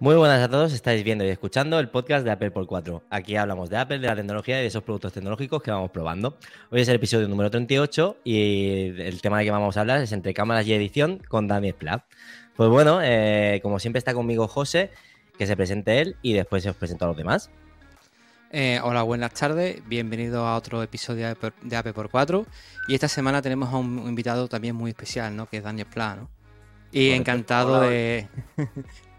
Muy buenas a todos, estáis viendo y escuchando el podcast de Apple por 4. Aquí hablamos de Apple, de la tecnología y de esos productos tecnológicos que vamos probando. Hoy es el episodio número 38 y el tema de que vamos a hablar es entre cámaras y edición con Dani Splat. Pues bueno, eh, como siempre está conmigo José, que se presente él y después os presento a los demás. Eh, hola, buenas tardes, bienvenido a otro episodio de Apple por 4 y esta semana tenemos a un invitado también muy especial, ¿no? Que es Daniel Splat, ¿no? Y encantado de...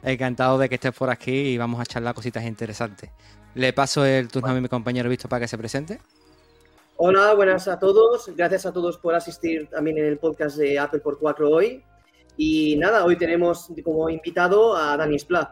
Encantado de que estés por aquí y vamos a charlar cositas interesantes. Le paso el turno a mi compañero Visto para que se presente. Hola, buenas a todos. Gracias a todos por asistir también en el podcast de Apple por 4 hoy. Y nada, hoy tenemos como invitado a Dani Splat.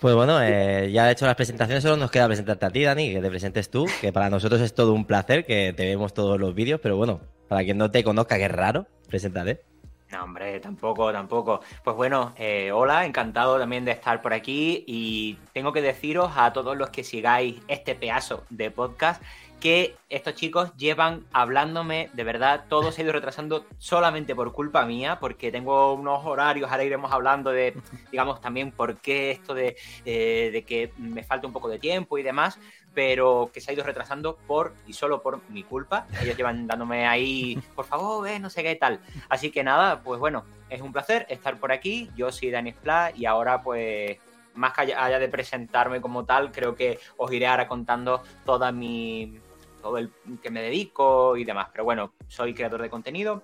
Pues bueno, eh, ya he hecho las presentaciones, solo nos queda presentarte a ti, Dani, que te presentes tú, que para nosotros es todo un placer que te vemos todos los vídeos, pero bueno, para quien no te conozca, que es raro, preséntate. No, hombre, tampoco, tampoco. Pues bueno, eh, hola, encantado también de estar por aquí y tengo que deciros a todos los que sigáis este pedazo de podcast que estos chicos llevan hablándome, de verdad, todo se ha ido retrasando solamente por culpa mía, porque tengo unos horarios, ahora iremos hablando de, digamos, también por qué esto de, eh, de que me falta un poco de tiempo y demás, pero que se ha ido retrasando por y solo por mi culpa. Ellos llevan dándome ahí, por favor, eh, no sé qué tal. Así que nada, pues bueno, es un placer estar por aquí. Yo soy Dani Splat y ahora pues más que haya de presentarme como tal, creo que os iré ahora contando toda mi todo el que me dedico y demás. Pero bueno, soy creador de contenido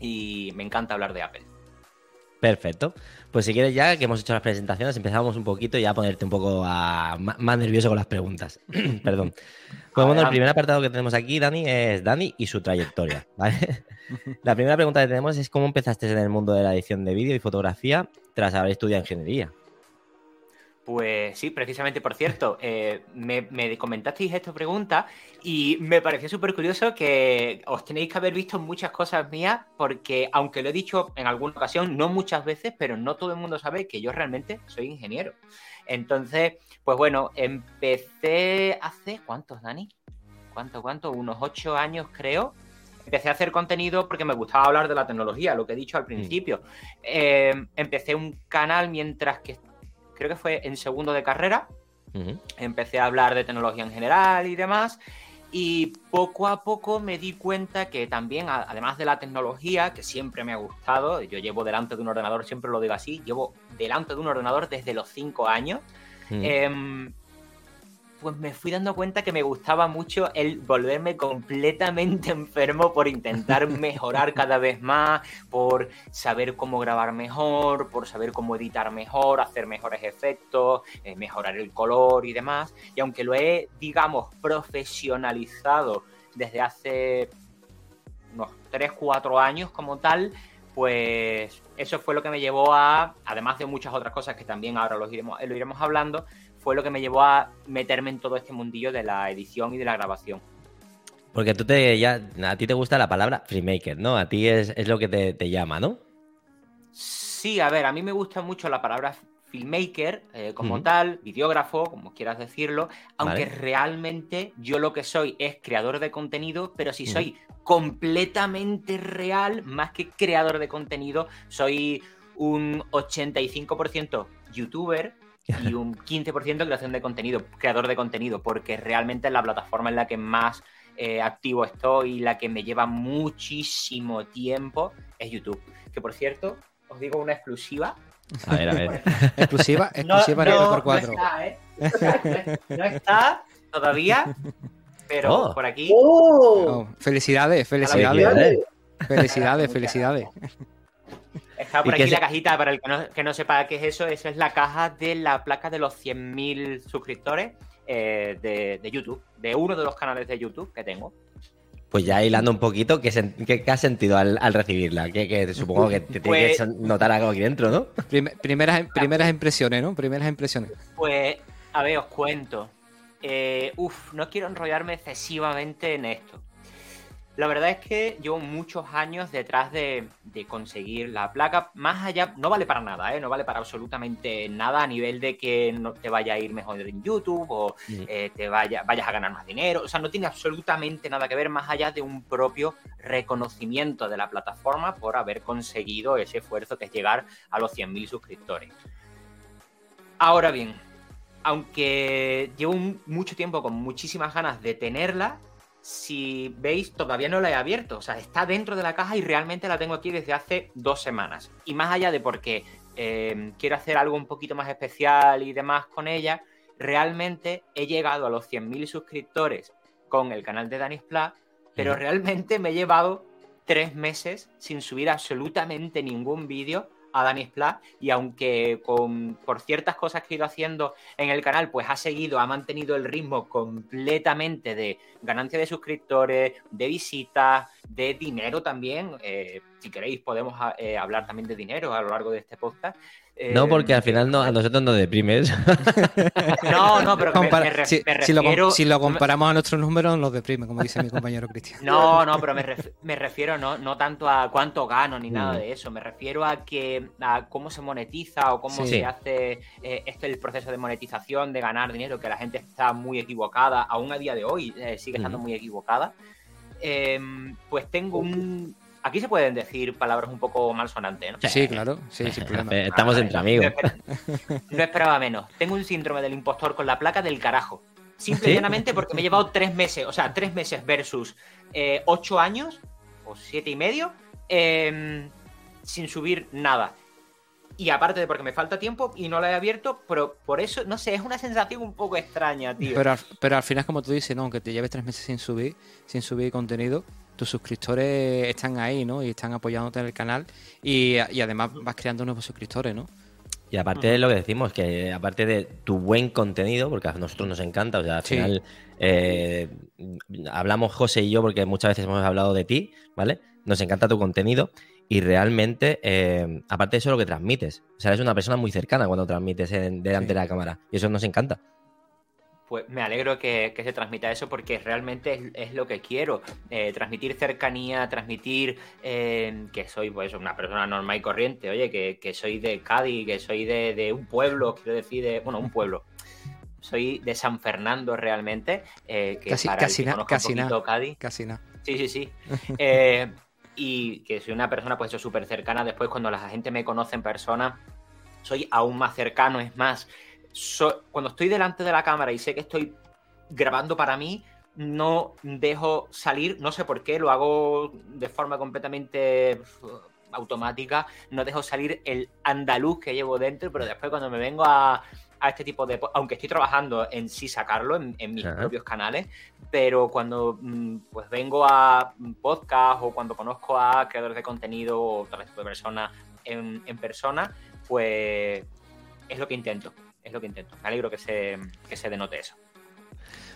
y me encanta hablar de Apple. Perfecto. Pues si quieres ya que hemos hecho las presentaciones, empezamos un poquito ya a ponerte un poco más nervioso con las preguntas. Perdón. Pues bueno, el primer apartado que tenemos aquí, Dani, es Dani y su trayectoria. La primera pregunta que tenemos es cómo empezaste en el mundo de la edición de vídeo y fotografía tras haber estudiado ingeniería. Pues sí, precisamente, por cierto, eh, me, comentasteis esta pregunta y me pareció súper curioso que os tenéis que haber visto muchas cosas mías porque, aunque lo he dicho en alguna ocasión, no muchas veces, pero no todo el mundo sabe que yo realmente soy ingeniero. Entonces, pues bueno, empecé hace, ¿cuántos, Dani? ¿Cuánto, cuánto? Unos ocho años, creo. Empecé a hacer contenido porque me gustaba hablar de la tecnología, lo que he dicho al mm. principio. Eh, empecé un canal mientras que creo que fue en segundo de carrera. Empecé a hablar de tecnología en general y demás. Y poco a poco me di cuenta que también, además de la tecnología, que siempre me ha gustado, yo llevo delante de un ordenador, siempre lo digo así, llevo delante de un ordenador desde los cinco años pues me fui dando cuenta que me gustaba mucho el volverme completamente enfermo por intentar mejorar cada vez más, por saber cómo grabar mejor, por saber cómo editar mejor, hacer mejores efectos, eh, mejorar el color y demás. Y aunque lo he, digamos, profesionalizado desde hace unos 3, 4 años como tal, pues eso fue lo que me llevó a, además de muchas otras cosas que también ahora lo iremos, lo iremos hablando, fue lo que me llevó a meterme en todo este mundillo de la edición y de la grabación. Porque tú te ya, a ti te gusta la palabra filmmaker, ¿no? A ti es, lo que te, llama, ¿no? Sí, a ver, a mí me gusta mucho la palabra filmmaker eh, como tal, videógrafo, como quieras decirlo, aunque realmente yo lo que soy es creador de contenido, pero si soy completamente real, más que creador de contenido, soy un 85% youtuber, y un 15% creación de contenido, creador de contenido, porque realmente es la plataforma en la que más eh, activo estoy y la que me lleva muchísimo tiempo es YouTube. Que por cierto, os digo una exclusiva. A ver, a ver. exclusiva, exclusiva no, por 4. No está, ¿eh? no está todavía, pero oh. por aquí. Oh. felicidades, felicidades. Felicidades, felicidades. Está por aquí la cajita, para el que no, sepa qué es eso, esa es la caja de la placa de los 100.000 suscriptores eh, de, YouTube, de uno de los canales de YouTube que tengo. Pues ya hilando un poquito, ¿qué, qué, has sentido al, recibirla? Que, supongo que te tiene que pues notar algo aquí dentro, ¿no? primeras, primeras impresiones, ¿no? Primeras impresiones. Pues, a ver, os cuento. Eh, uf, no quiero enrollarme excesivamente en esto. La verdad es que llevo muchos años detrás de, conseguir la placa. Más allá, no vale para nada, ¿eh? no vale para absolutamente nada a nivel de que no te vaya a ir mejor en YouTube o eh, te vaya, vayas a ganar más dinero. O sea, no tiene absolutamente nada que ver más allá de un propio reconocimiento de la plataforma por haber conseguido ese esfuerzo que es llegar a los 100.000 suscriptores. Ahora bien, aunque llevo mucho tiempo con muchísimas ganas de tenerla, si veis, todavía no la he abierto. O sea, está dentro de la caja y realmente la tengo aquí desde hace dos semanas. Y más allá de porque em, quiero hacer algo un poquito más especial y demás con ella, realmente he llegado a los 100.000 suscriptores con el canal de Danis Pla, pero realmente me he llevado tres meses sin subir absolutamente ningún vídeo a Danis Pla y aunque con, por ciertas cosas que he ido haciendo en el canal, pues ha seguido, ha mantenido el ritmo completamente de ganancia de suscriptores, de visitas, de dinero también. Eh, si queréis podemos eh, hablar también de dinero a lo largo de este podcast. No, porque al final no, a nosotros nos deprimes. No, no, pero me, si, refiero... si, lo, comparamos a nuestros números, nos deprime, como dice mi compañero Cristian. No, no, pero me, refiero no, no tanto a cuánto gano ni nada mm. de eso. Me refiero a que a cómo se monetiza o cómo se hace eh, este el proceso de monetización, de ganar dinero, que la gente está muy equivocada, aún a día de hoy eh, sigue estando muy equivocada. Em, pues tengo un, Aquí se pueden decir palabras un poco malsonantes, ¿no? Sí, claro, sí, Estamos entre amigos. No esperaba, menos. Tengo un síndrome del impostor con la placa del carajo. Simplemente porque me he llevado tres meses, o sea, tres meses versus eh, ocho años, o siete y medio, em, sin subir nada. Y aparte de porque me falta tiempo y no la he abierto, pero por eso, no sé, es una sensación un poco extraña, tío. Pero, pero al final, como tú dices, no, aunque te lleves tres meses sin subir, sin subir contenido, tus suscriptores están ahí, ¿no? Y están apoyándote en el canal y, además vas creando nuevos suscriptores, ¿no? Y aparte de lo que decimos, que aparte de tu buen contenido, porque a nosotros nos encanta, o sea, al final eh, hablamos José y yo porque muchas veces hemos hablado de ti, ¿vale? Nos encanta tu contenido y realmente, eh, aparte de eso, lo que transmites. O sea, eres una persona muy cercana cuando transmites delante de la cámara y eso nos encanta pues me alegro que, se transmita eso porque realmente es, lo que quiero. Eh, transmitir cercanía, transmitir eh, que soy pues una persona normal y corriente, oye, que, soy de Cádiz, que soy de, un pueblo, quiero decir, de, bueno, un pueblo. Soy de San Fernando realmente. Eh, que casi, casi, casi nada. Cádiz. Casi nada. Sí, sí, sí. y que soy una persona pues súper cercana. Después cuando la gente me conoce en persona, soy aún más cercano, es más cuando estoy delante de la cámara y sé que estoy grabando para mí, no dejo salir, no sé por qué, lo hago de forma completamente automática, no dejo salir el andaluz que llevo dentro, pero después cuando me vengo a, este tipo de... Aunque estoy trabajando en sí sacarlo en, mis propios canales, pero cuando mm, pues vengo a podcast o cuando conozco a creadores de contenido o otro tipo de personas en, en persona, pues es lo que intento es lo que intento. Me alegro que se, se denote eso.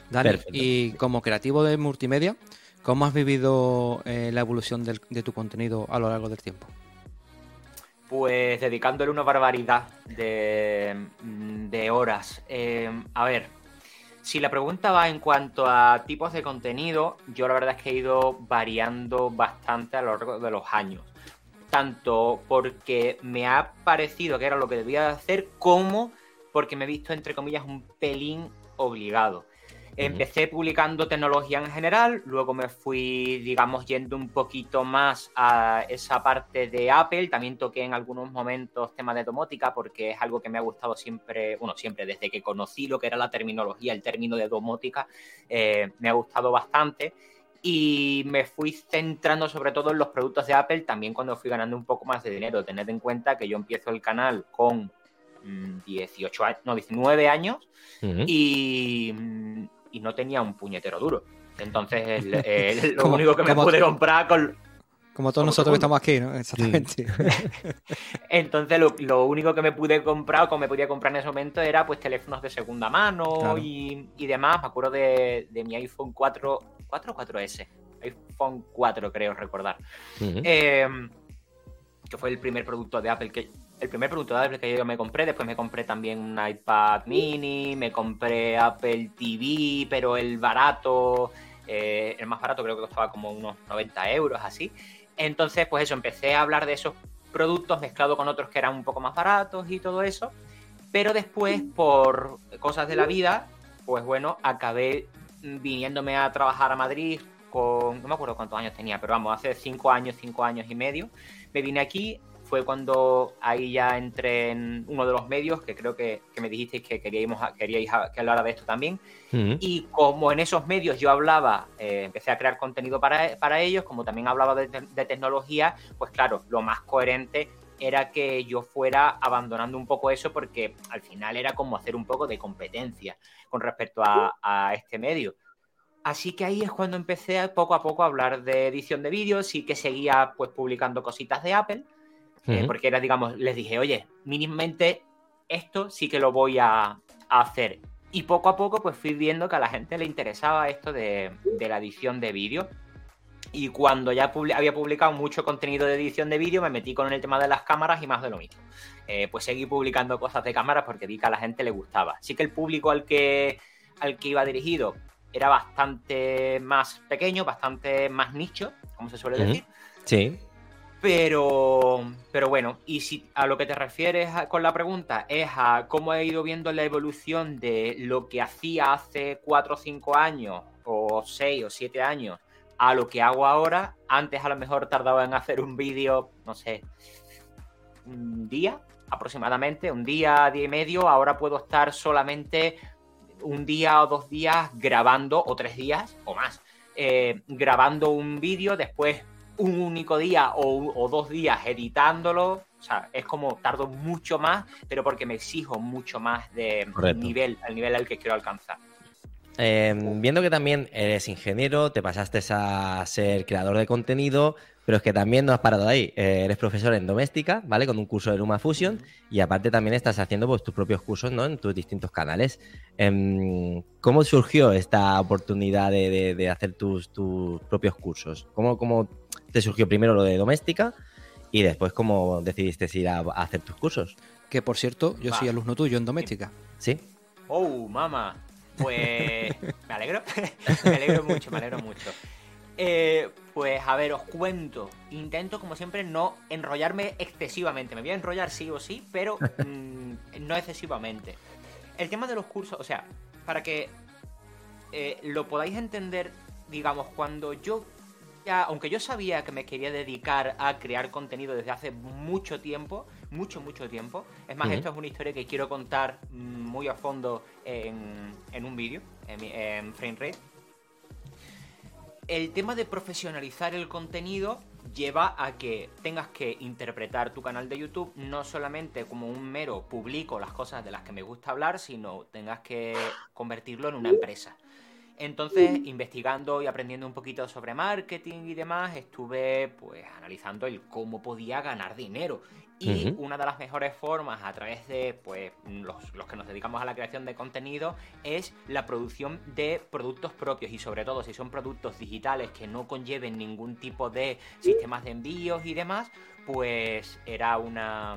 Dani, y como creativo de multimedia, ¿cómo has vivido eh, la evolución de tu contenido a lo largo del tiempo? Pues dedicándole una barbaridad de, horas. Em, a ver, si la pregunta va en cuanto a tipos de contenido, yo la verdad es que he ido variando bastante a lo largo de los años. Tanto porque me ha parecido que era lo que debía hacer, como porque me he visto, entre comillas, un pelín obligado. Empecé publicando tecnología en general, luego me fui, digamos, yendo un poquito más a esa parte de Apple. También toqué en algunos momentos temas de domótica porque es algo que me ha gustado siempre, bueno, siempre desde que conocí lo que era la terminología, el término de domótica, eh, me ha gustado bastante. Y me fui centrando sobre todo en los productos de Apple también cuando fui ganando un poco más de dinero. Tened en cuenta que yo empiezo el canal con 18 años, no, 19 años y, y, no tenía un puñetero duro. Entonces, lo único que me pude comprar con. Como todos nosotros que estamos aquí, ¿no? Exactamente. Entonces, lo, único que me pude comprar o que me podía comprar en ese momento era pues teléfonos de segunda mano y, demás. Me acuerdo de, mi iPhone 4, 4 o 4S. iPhone 4, creo recordar. Em, que fue el primer producto de Apple que, el primer producto de Apple que yo me compré, después me compré también un iPad mini, me compré Apple TV, pero el barato, Eh, el más barato creo que costaba como unos 90 euros, así. Entonces, pues eso, empecé a hablar de esos productos mezclado con otros que eran un poco más baratos y todo eso. Pero después, por cosas de la vida, pues bueno, acabé viniéndome a trabajar a Madrid con, no me acuerdo cuántos años tenía, pero vamos, hace cinco años, cinco años y medio. Me vine aquí, fue cuando ahí ya entré en uno de los medios, que creo que, me dijisteis que queríais, queríais que hablara de esto también. Y como en esos medios yo hablaba, eh, empecé a crear contenido para, para, ellos, como también hablaba de, de tecnología, pues claro, lo más coherente era que yo fuera abandonando un poco eso porque al final era como hacer un poco de competencia con respecto a, este medio. Así que ahí es cuando empecé poco a poco a hablar de edición de vídeos y que seguía pues publicando cositas de Apple, eh, porque era, digamos, les dije, oye, mínimamente esto sí que lo voy a, hacer. Y poco a poco pues fui viendo que a la gente le interesaba esto de, de la edición de vídeo. Y cuando ya había publicado mucho contenido de edición de vídeo, me metí con el tema de las cámaras y más de lo mismo. Eh, pues seguí publicando cosas de cámaras porque vi que a la gente le gustaba. Sí que el público al que, al que iba dirigido era bastante más pequeño, bastante más nicho, como se suele decir. Sí. Pero, pero bueno, y si a lo que te refieres con la pregunta es a cómo he ido viendo la evolución de lo que hacía hace 4 o 5 años, o 6 o 7 años, a lo que hago ahora. Antes a lo mejor tardaba en hacer un vídeo, no sé, un día aproximadamente, un día, día y medio. Ahora puedo estar solamente un día o dos días grabando, o tres días o más, eh, grabando un vídeo, después un único día o, dos días editándolo. O sea, es como tardo mucho más, pero porque me exijo mucho más de nivel, al nivel al que quiero alcanzar. Em, viendo que también eres ingeniero, te pasaste a ser creador de contenido, pero es que también no has parado ahí. Eh, eres profesor en doméstica, ¿vale? Con un curso de Luma Fusion y aparte también estás haciendo pues, tus propios cursos, ¿no? En tus distintos canales. Em, ¿Cómo surgió esta oportunidad de, hacer tus, propios cursos? ¿Cómo, ¿Cómo, te surgió primero lo de doméstica y después cómo decidiste ir a, hacer tus cursos? Que por cierto, yo soy alumno tuyo en doméstica. ¿Sí? Oh, mamá. Pues me alegro, me alegro mucho, me alegro mucho. Eh, pues a ver, os cuento. Intento, como siempre, no enrollarme excesivamente. Me voy a enrollar sí o sí, pero mm, no excesivamente. El tema de los cursos, o sea, para que eh, lo podáis entender, digamos, cuando yo ya, aunque yo sabía que me quería dedicar a crear contenido desde hace mucho tiempo, mucho, mucho tiempo. Es más, esto es una historia que quiero contar muy a fondo en, un vídeo, en, en FrameRate. El tema de profesionalizar el contenido lleva a que tengas que interpretar tu canal de YouTube no solamente como un mero publico las cosas de las que me gusta hablar, sino tengas que convertirlo en una empresa. Entonces, investigando y aprendiendo un poquito sobre marketing y demás, estuve pues analizando el cómo podía ganar dinero. Y una de las mejores formas a través de pues, los, que nos dedicamos a la creación de contenido es la producción de productos propios y sobre todo si son productos digitales que no conlleven ningún tipo de sistemas de envíos y demás, pues era una,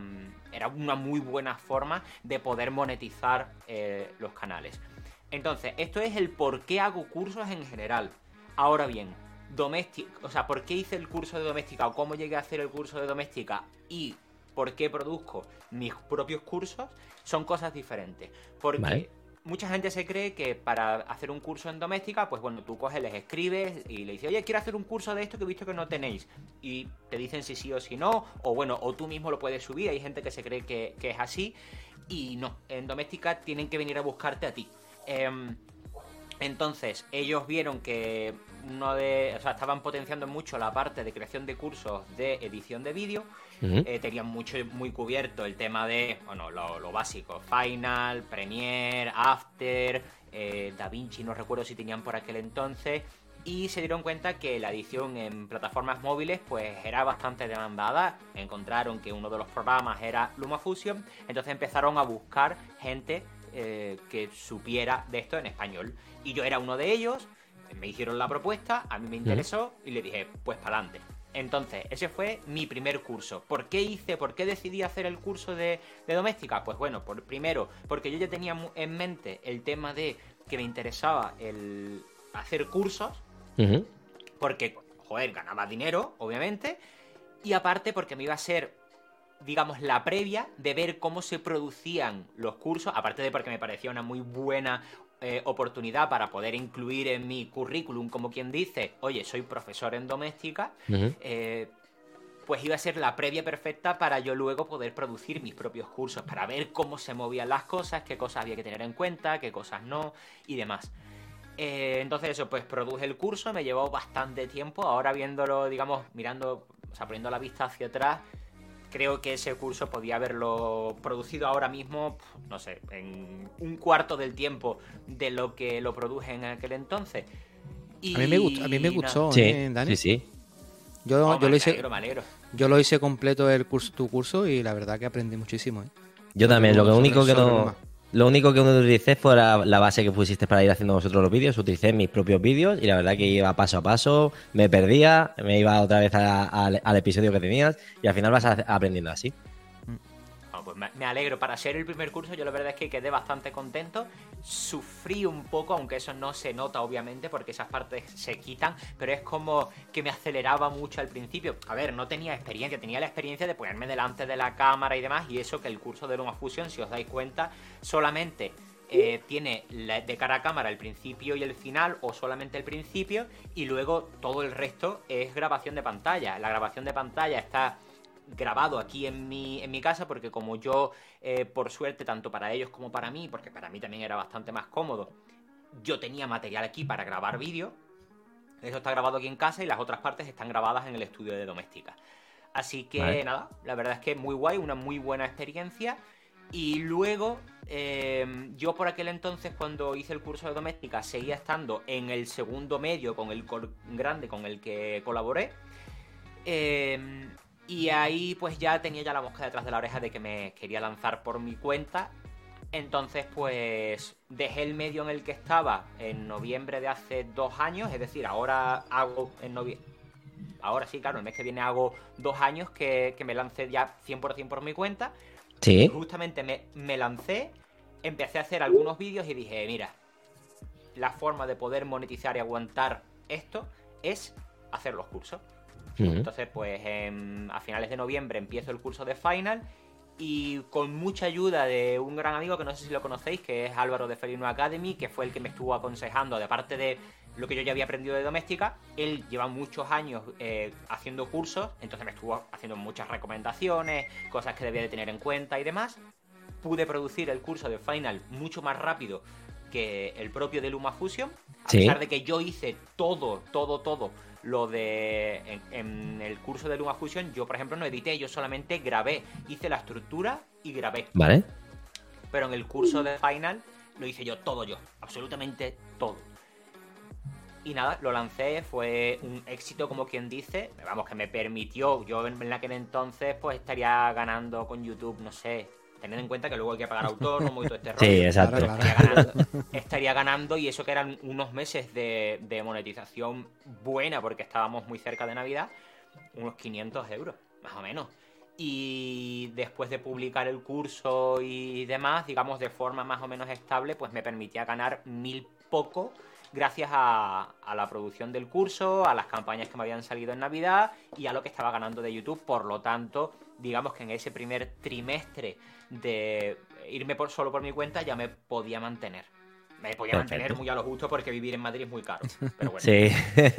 era una muy buena forma de poder monetizar eh, los canales. Entonces, esto es el por qué hago cursos en general. Ahora bien, o sea, por qué hice el curso de doméstica o cómo llegué a hacer el curso de doméstica y por qué produzco mis propios cursos son cosas diferentes. Porque mucha gente se cree que para hacer un curso en doméstica, pues bueno, tú coges, les escribes y le dices, oye, quiero hacer un curso de esto que he visto que no tenéis. Y te dicen si sí o si no, o bueno, o tú mismo lo puedes subir. Hay gente que se cree que, que es así. Y no, en doméstica tienen que venir a buscarte a ti. Em, entonces, ellos vieron que uno de. O sea, estaban potenciando mucho la parte de creación de cursos de edición de vídeo. Eh, tenían mucho, muy cubierto el tema de, bueno, lo, básico: Final, Premiere, After, eh, DaVinci, no recuerdo si tenían por aquel entonces. Y se dieron cuenta que la edición en plataformas móviles pues era bastante demandada. Encontraron que uno de los programas era LumaFusion. Entonces empezaron a buscar gente eh, que supiera de esto en español. Y yo era uno de ellos, me hicieron la propuesta, a mí me interesó y le dije, pues para adelante. Entonces, ese fue mi primer curso. ¿Por qué hice, por qué decidí hacer el curso de, doméstica? Pues bueno, por, primero, porque yo ya tenía en mente el tema de que me interesaba el hacer cursos Porque, joder, ganaba dinero, obviamente. Y aparte porque me iba a ser, digamos, la previa de ver cómo se producían los cursos. Aparte de porque me parecía una muy buena eh, oportunidad para poder incluir en mi currículum, como quien dice, oye, soy profesor en doméstica. Eh, pues iba a ser la previa perfecta para yo luego poder producir mis propios cursos, para ver cómo se movían las cosas, qué cosas había que tener en cuenta, qué cosas no y demás. Eh, entonces eso, pues produje el curso, me llevó bastante tiempo, ahora viéndolo, digamos, mirando, o sea, poniendo la vista hacia atrás, creo que ese curso podía haberlo producido ahora mismo, no sé, en un cuarto del tiempo de lo que lo produje en aquel entonces. a mí me, gustó, a mí me gustó, sí, ¿eh, Sí, sí. Yo, oh, yo lo hice, yo lo hice completo el curso, tu curso y la verdad que aprendí muchísimo. ¿eh? Yo también, lo único que no... Lo único que utilicé fue la, base que pusiste para ir haciendo vosotros los vídeos. Utilicé mis propios vídeos y la verdad que iba paso a paso, me perdía, me iba otra vez al episodio que tenías y al final vas aprendiendo así. Pues me alegro. Para ser el primer curso, yo la verdad es que quedé bastante contento. Sufrí un poco, aunque eso no se nota, obviamente, porque esas partes se quitan, pero es como que me aceleraba mucho al principio. A ver, no tenía experiencia, tenía la experiencia de ponerme delante de la cámara y demás, y eso que el curso de Luma Fusion, si os dais cuenta, solamente eh, tiene de cara a cámara el principio y el final, o solamente el principio, y luego todo el resto es grabación de pantalla. La grabación de pantalla está grabado aquí en mi, en mi casa, porque como yo, eh, por suerte, tanto para ellos como para mí, porque para mí también era bastante más cómodo, yo tenía material aquí para grabar vídeo. Eso está grabado aquí en casa y las otras partes están grabadas en el estudio de doméstica. Así que nada, la verdad es que muy guay, una muy buena experiencia. Y luego, eh, yo por aquel entonces, cuando hice el curso de doméstica, seguía estando en el segundo medio con el grande con el que colaboré. Eh, y ahí pues ya tenía ya la mosca detrás de la oreja de que me quería lanzar por mi cuenta. Entonces pues dejé el medio en el que estaba en noviembre de hace dos años. Es decir, ahora hago en noviembre... Ahora sí, claro, el mes que viene hago dos años que, me lancé ya 100% por mi cuenta. Sí. justamente me, me lancé, empecé a hacer algunos vídeos y dije, mira, la forma de poder monetizar y aguantar esto es hacer los cursos. Entonces, pues a finales de noviembre empiezo el curso de Final y con mucha ayuda de un gran amigo que no sé si lo conocéis, que es Álvaro de Felino Academy, que fue el que me estuvo aconsejando, de parte de lo que yo ya había aprendido de doméstica, él lleva muchos años eh, haciendo cursos, entonces me estuvo haciendo muchas recomendaciones, cosas que debía de tener en cuenta y demás. Pude producir el curso de Final mucho más rápido que el propio de Luma Fusion, a pesar de que yo hice todo, todo, todo lo de. En, el curso de Luma Fusion, yo, por ejemplo, no edité, yo solamente grabé. Hice la estructura y grabé. Vale. Pero en el curso de Final lo hice yo, todo yo. Absolutamente todo. Y nada, lo lancé, fue un éxito como quien dice, vamos, que me permitió, yo en aquel entonces pues estaría ganando con YouTube, no sé, teniendo en cuenta que luego hay que pagar autónomo y todo este rollo. Sí, exacto. Estaría, ganando, y eso que eran unos meses de, monetización buena, porque estábamos muy cerca de Navidad, unos 500 euros, más o menos. Y después de publicar el curso y demás, digamos de forma más o menos estable, pues me permitía ganar mil poco gracias a, a, la producción del curso, a las campañas que me habían salido en Navidad y a lo que estaba ganando de YouTube. Por lo tanto, digamos que en ese primer trimestre de irme por, solo por mi cuenta ya me podía mantener. Me podía mantener muy a lo justo porque vivir en Madrid es muy caro. Pero bueno. Sí,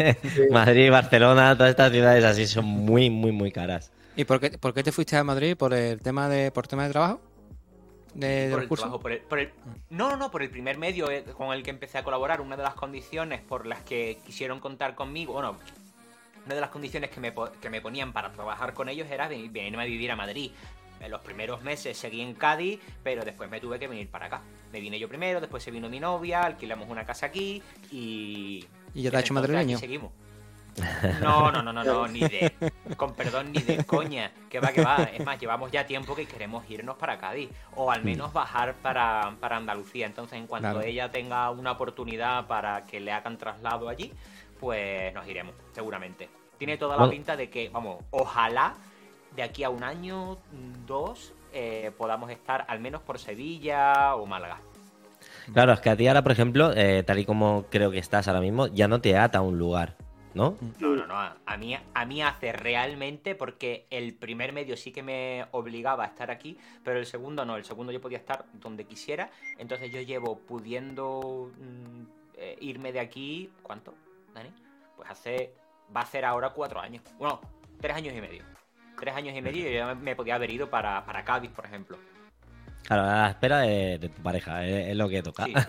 Madrid, Barcelona, todas estas ciudades así son muy, muy, muy caras. ¿Y por qué, por qué te fuiste a Madrid? ¿Por el tema de, por tema de trabajo? De, por el trabajo, por el, no, no, por el primer medio eh, con el que empecé a colaborar. Una de las condiciones por las que quisieron contar conmigo, bueno, una de las condiciones que me, que me ponían para trabajar con ellos era venirme a vivir a Madrid. En los primeros meses seguí en Cádiz, pero después me tuve que venir para acá. Me vine yo primero, después se vino mi novia, alquilamos una casa aquí y. ¿Y ya te ha hecho madrileño? Seguimos. No, no, no, no, no, ni de. Con perdón, ni de coña. Que va, que va. Es más, llevamos ya tiempo que queremos irnos para Cádiz. O al menos bajar para, para Andalucía. Entonces, en cuanto ella tenga una oportunidad para que le hagan traslado allí, pues nos iremos, seguramente. Tiene toda la pinta de que, vamos, ojalá de aquí a un año, dos, eh, podamos estar al menos por Sevilla o Málaga. Claro, es que a ti ahora, por ejemplo, eh, tal y como creo que estás ahora mismo, ya no te ata a un lugar, ¿no? No, no, no. A mí, a mí hace realmente porque el primer medio sí que me obligaba a estar aquí, pero el segundo no. El segundo yo podía estar donde quisiera. Entonces yo llevo pudiendo mm, eh, irme de aquí. ¿Cuánto, Dani? Pues hace. Va a ser ahora cuatro años. Bueno, tres años y medio. Tres años y medio y yo ya me, podía haber ido para, para Cádiz, por ejemplo. Claro, a la espera de, de tu pareja, es, es lo que toca. Sí.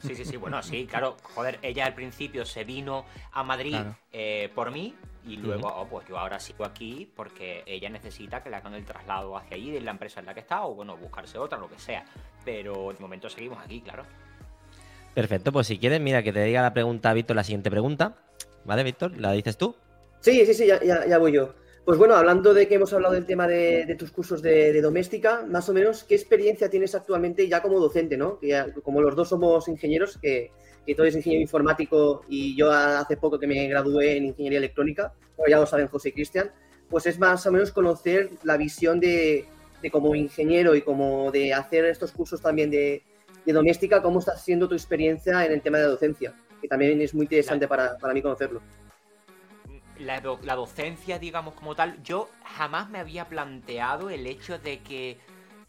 Sí, sí, sí, bueno, sí, claro, joder, ella al principio se vino a Madrid Claro. eh, por mí y luego, oh, pues yo ahora sigo aquí porque ella necesita que le hagan el traslado hacia allí de la empresa en la que está o, bueno, buscarse otra, lo que sea. Pero de momento seguimos aquí, claro. Perfecto, pues si quieres, mira, que te diga la pregunta, Víctor, la siguiente pregunta. ¿Vale, Víctor? ¿La dices tú? Sí, sí, sí, ya, ya- voy yo. Pues bueno, hablando de que hemos hablado del tema de, tus cursos de, de doméstica, más o menos, ¿qué experiencia tienes actualmente ya como docente, no? Que ya- como los dos somos ingenieros, que, que tú eres ingeniero informático y yo hace poco que me gradué en ingeniería electrónica, como ya lo saben José y Cristian, pues es más o menos conocer la visión de, de como ingeniero y como de hacer estos cursos también de, de doméstica, cómo está siendo tu experiencia en el tema de docencia, que también es muy interesante para, para mí conocerlo. La, do- la docencia, digamos, como tal, yo jamás me había planteado el hecho de que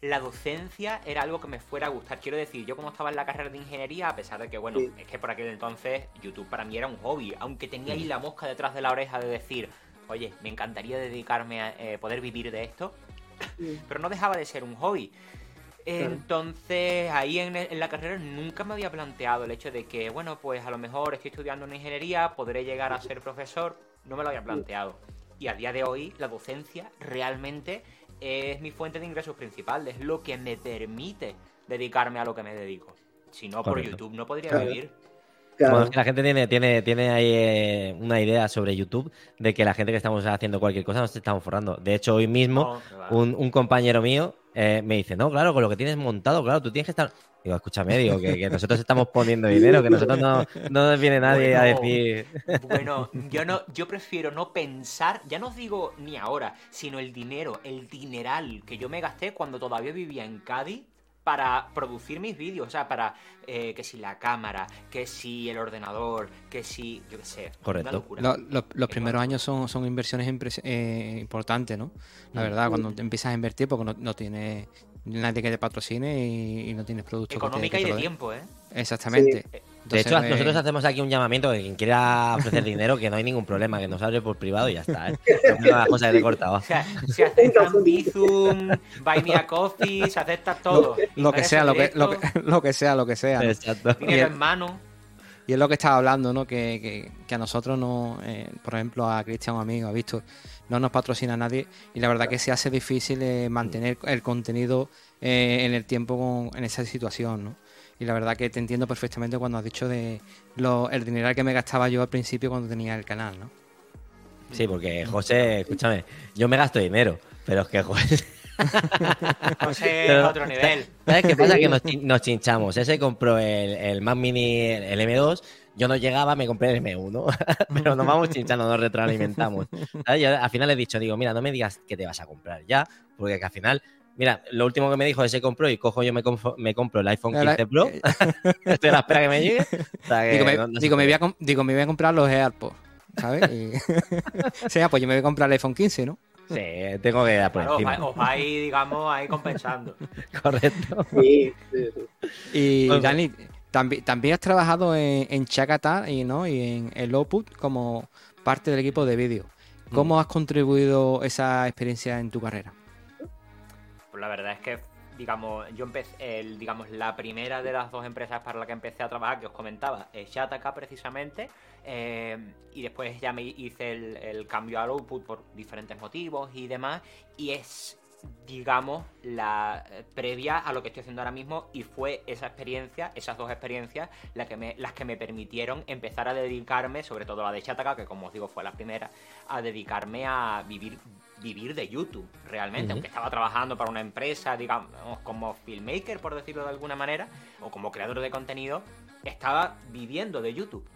la docencia era algo que me fuera a gustar. Quiero decir, yo como estaba en la carrera de ingeniería, a pesar de que, bueno, Sí. es que por aquel entonces YouTube para mí era un hobby, aunque tenía ahí la mosca detrás de la oreja de decir, oye, me encantaría dedicarme a eh, poder vivir de esto, pero no dejaba de ser un hobby. Entonces, ahí en, en la carrera nunca me había planteado el hecho de que, bueno, pues a lo mejor estoy estudiando una ingeniería, podré llegar a ser profesor, no me lo había planteado. Y a día de hoy, la docencia realmente es mi fuente de ingresos principal, es lo que me permite dedicarme a lo que me dedico. Si no, por. YouTube no podría Claro. vivir. Claro. Bueno, es que la gente tiene, tiene, tiene ahí eh, una idea sobre YouTube de que la gente que estamos haciendo cualquier cosa nos estamos forrando. De hecho, hoy mismo No, un compañero mío eh, me dice, no, claro, con lo que tienes montado, claro, tú tienes que estar... Digo, escúchame, digo, que, que nosotros estamos poniendo dinero, que nosotros no, no nos viene nadie a decir... Bueno, yo no, yo prefiero no pensar, ya no os digo ni ahora, sino el dinero, el dineral que yo me gasté cuando todavía vivía en Cádiz para producir mis vídeos, o sea, para eh, que si la cámara, que si el ordenador, que si, yo qué sé, Correcto. una locura. Lo- lo- los Es primeros años son, son inversiones impres- eh, importantes, ¿no? La verdad, cuando te empiezas a invertir porque no, no tienes nadie que te patrocine y, y no tienes productos que te- Económica que y te de lo den. tiempo, ¿eh? Exactamente. De Entonces, hecho, eh, nosotros hacemos aquí un llamamiento de quien quiera ofrecer dinero, que no hay ningún problema, que nos hable por privado y ya está. ¿eh? Es una de las cosas que he cortado. O sea, se aceptan Bizum, Buy Me a Coffee, se acepta todo. lo que sea, lo que, lo, que, lo que sea, lo que sea. Exacto. Dinero Y- en mano. Y es lo que estaba hablando, ¿no? Que, que- que a nosotros no, eh, por ejemplo, a Cristian, un amigo, ha visto, no nos patrocina nadie y la verdad que se hace difícil eh, mantener el contenido eh, en el tiempo con- en esa situación, ¿no? Y la verdad que te entiendo perfectamente cuando has dicho de lo, el dinero que me gastaba yo al principio cuando tenía el canal, ¿no? Sí, porque José, escúchame, yo me gasto dinero, pero es que José... José Pero- otro nivel. ¿Sabes qué pasa? Que nos, chin- nos chinchamos. Ese compró el, el Mac Mini, el M2. Yo no llegaba, me compré el M1. Pero nos vamos chinchando, nos retroalimentamos. ¿Sabes? Yo al final le he dicho, digo, mira, no me digas que te vas a comprar ya, porque que al final, mira, lo último que me dijo es se compró y cojo yo me, compro el iPhone 15 Pro. Estoy a la espera que me llegue. O sea, que Digo, me, no- no se digo, me puede. voy a, com- digo, me voy a comprar los AirPods, ¿sabes? Y... o sea, pues yo me voy a comprar el iPhone 15, ¿no? Sí, tengo que dar por Claro, os encima. vais- os vais, digamos, ahí compensando. Correcto. Sí, sí, sí. Y Pues- Dani, también, también has trabajado en, en Chacata y, ¿no? y en el Oput como parte del equipo de vídeo. ¿Cómo has contribuido esa experiencia en tu carrera? La verdad es que, digamos, yo empecé, digamos, la primera de las dos empresas para la que empecé a trabajar, que os comentaba, es Shataka precisamente, eh, y después ya me hice el, cambio al output por diferentes motivos y demás, y es, digamos, la previa a lo que estoy haciendo ahora mismo, y fue esa experiencia, esas dos experiencias, la que me, las que me permitieron empezar a dedicarme, sobre todo la de Shataka, que como os digo fue la primera, a dedicarme a vivir vivir de YouTube, realmente, aunque estaba trabajando para una empresa, digamos, como filmmaker, por decirlo de alguna manera, o como creador de contenido, estaba viviendo de YouTube.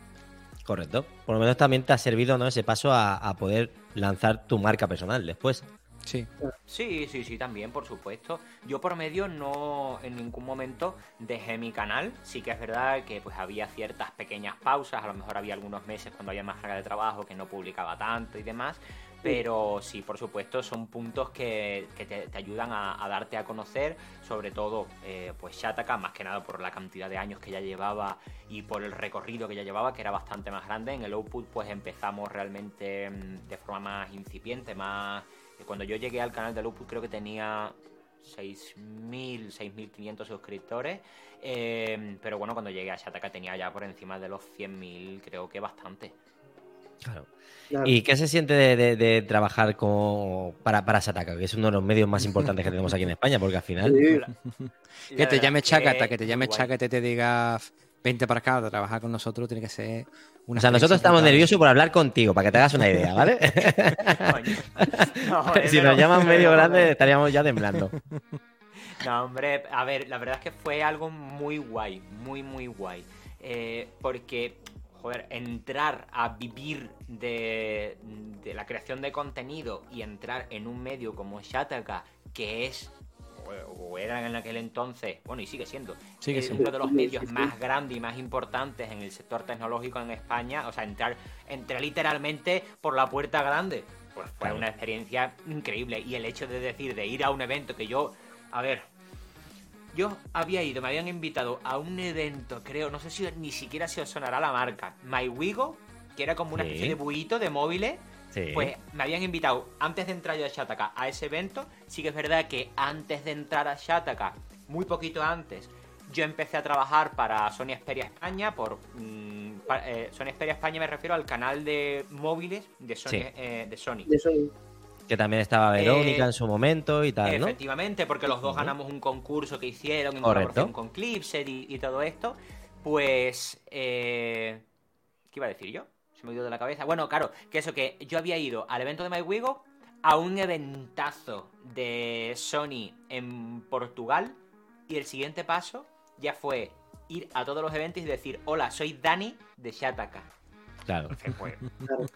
Correcto. Por lo menos también te ha servido ¿no? ese paso a, a poder lanzar tu marca personal después. Sí. Sí, sí, sí, también, por supuesto. Yo por medio no en ningún momento dejé mi canal. Sí que es verdad que pues había ciertas pequeñas pausas, a lo mejor había algunos meses cuando había más carga de trabajo que no publicaba tanto y demás. Pero sí, por supuesto, son puntos que, te, ayudan a, darte a conocer, sobre todo, eh, pues Shataka, más que nada por la cantidad de años que ya llevaba y por el recorrido que ya llevaba, que era bastante más grande. En el output, pues empezamos realmente mm, de forma más incipiente, más cuando yo llegué al canal de Lupus creo que tenía 6.000, 6.500 suscriptores. Eh, pero bueno, cuando llegué a Shataka tenía ya por encima de los 100.000, creo que bastante. Claro. claro. ¿Y qué se siente de, de, de trabajar con, para, para Shataka, que es uno de los medios más importantes que tenemos aquí en España? Porque al final. Sí. que te llame Chacata, que te llame Chacata y te diga 20 para acá, de trabajar con nosotros tiene que ser una. O sea, nosotros estamos nerviosos por hablar contigo, para que te hagas una idea, ¿vale? no, si nos llaman medio grande, estaríamos ya temblando. No, hombre, a ver, la verdad es que fue algo muy guay, muy, muy guay. Eh, porque, joder, entrar a vivir de, de, la creación de contenido y entrar en un medio como Shataka, que es o era en aquel entonces, bueno, y sigue siendo, sigue siendo. uno de los medios más grandes y más importantes en el sector tecnológico en España, o sea, entrar, entrar literalmente por la puerta grande, pues fue una experiencia increíble. Y el hecho de decir, de ir a un evento que yo, a ver, yo había ido, me habían invitado a un evento, creo, no sé si ni siquiera se os sonará la marca, MyWigo, que era como una Sí. especie de buito de móviles. Sí. Pues me habían invitado antes de entrar yo a Shataka a ese evento. Sí que es verdad que antes de entrar a Shataka, muy poquito antes, yo empecé a trabajar para Sony Xperia España. Por mm, eh, Sony Xperia España me refiero al canal de móviles de Sony. Sí. eh, de Sony. De eso, Que también estaba Verónica Eh, en su momento y tal, ¿no? Efectivamente, porque los dos ganamos un concurso que hicieron en colaboración con Clipset y, y todo esto. Pues. Eh, ¿Qué iba a decir yo? Se me ido de la cabeza. Bueno, claro, que eso, que yo había ido al evento de MyWigo a un eventazo de Sony en Portugal. Y el siguiente paso ya fue ir a todos los eventos y decir: Hola, soy Dani de Shataka. Claro. Entonces, pues, claro.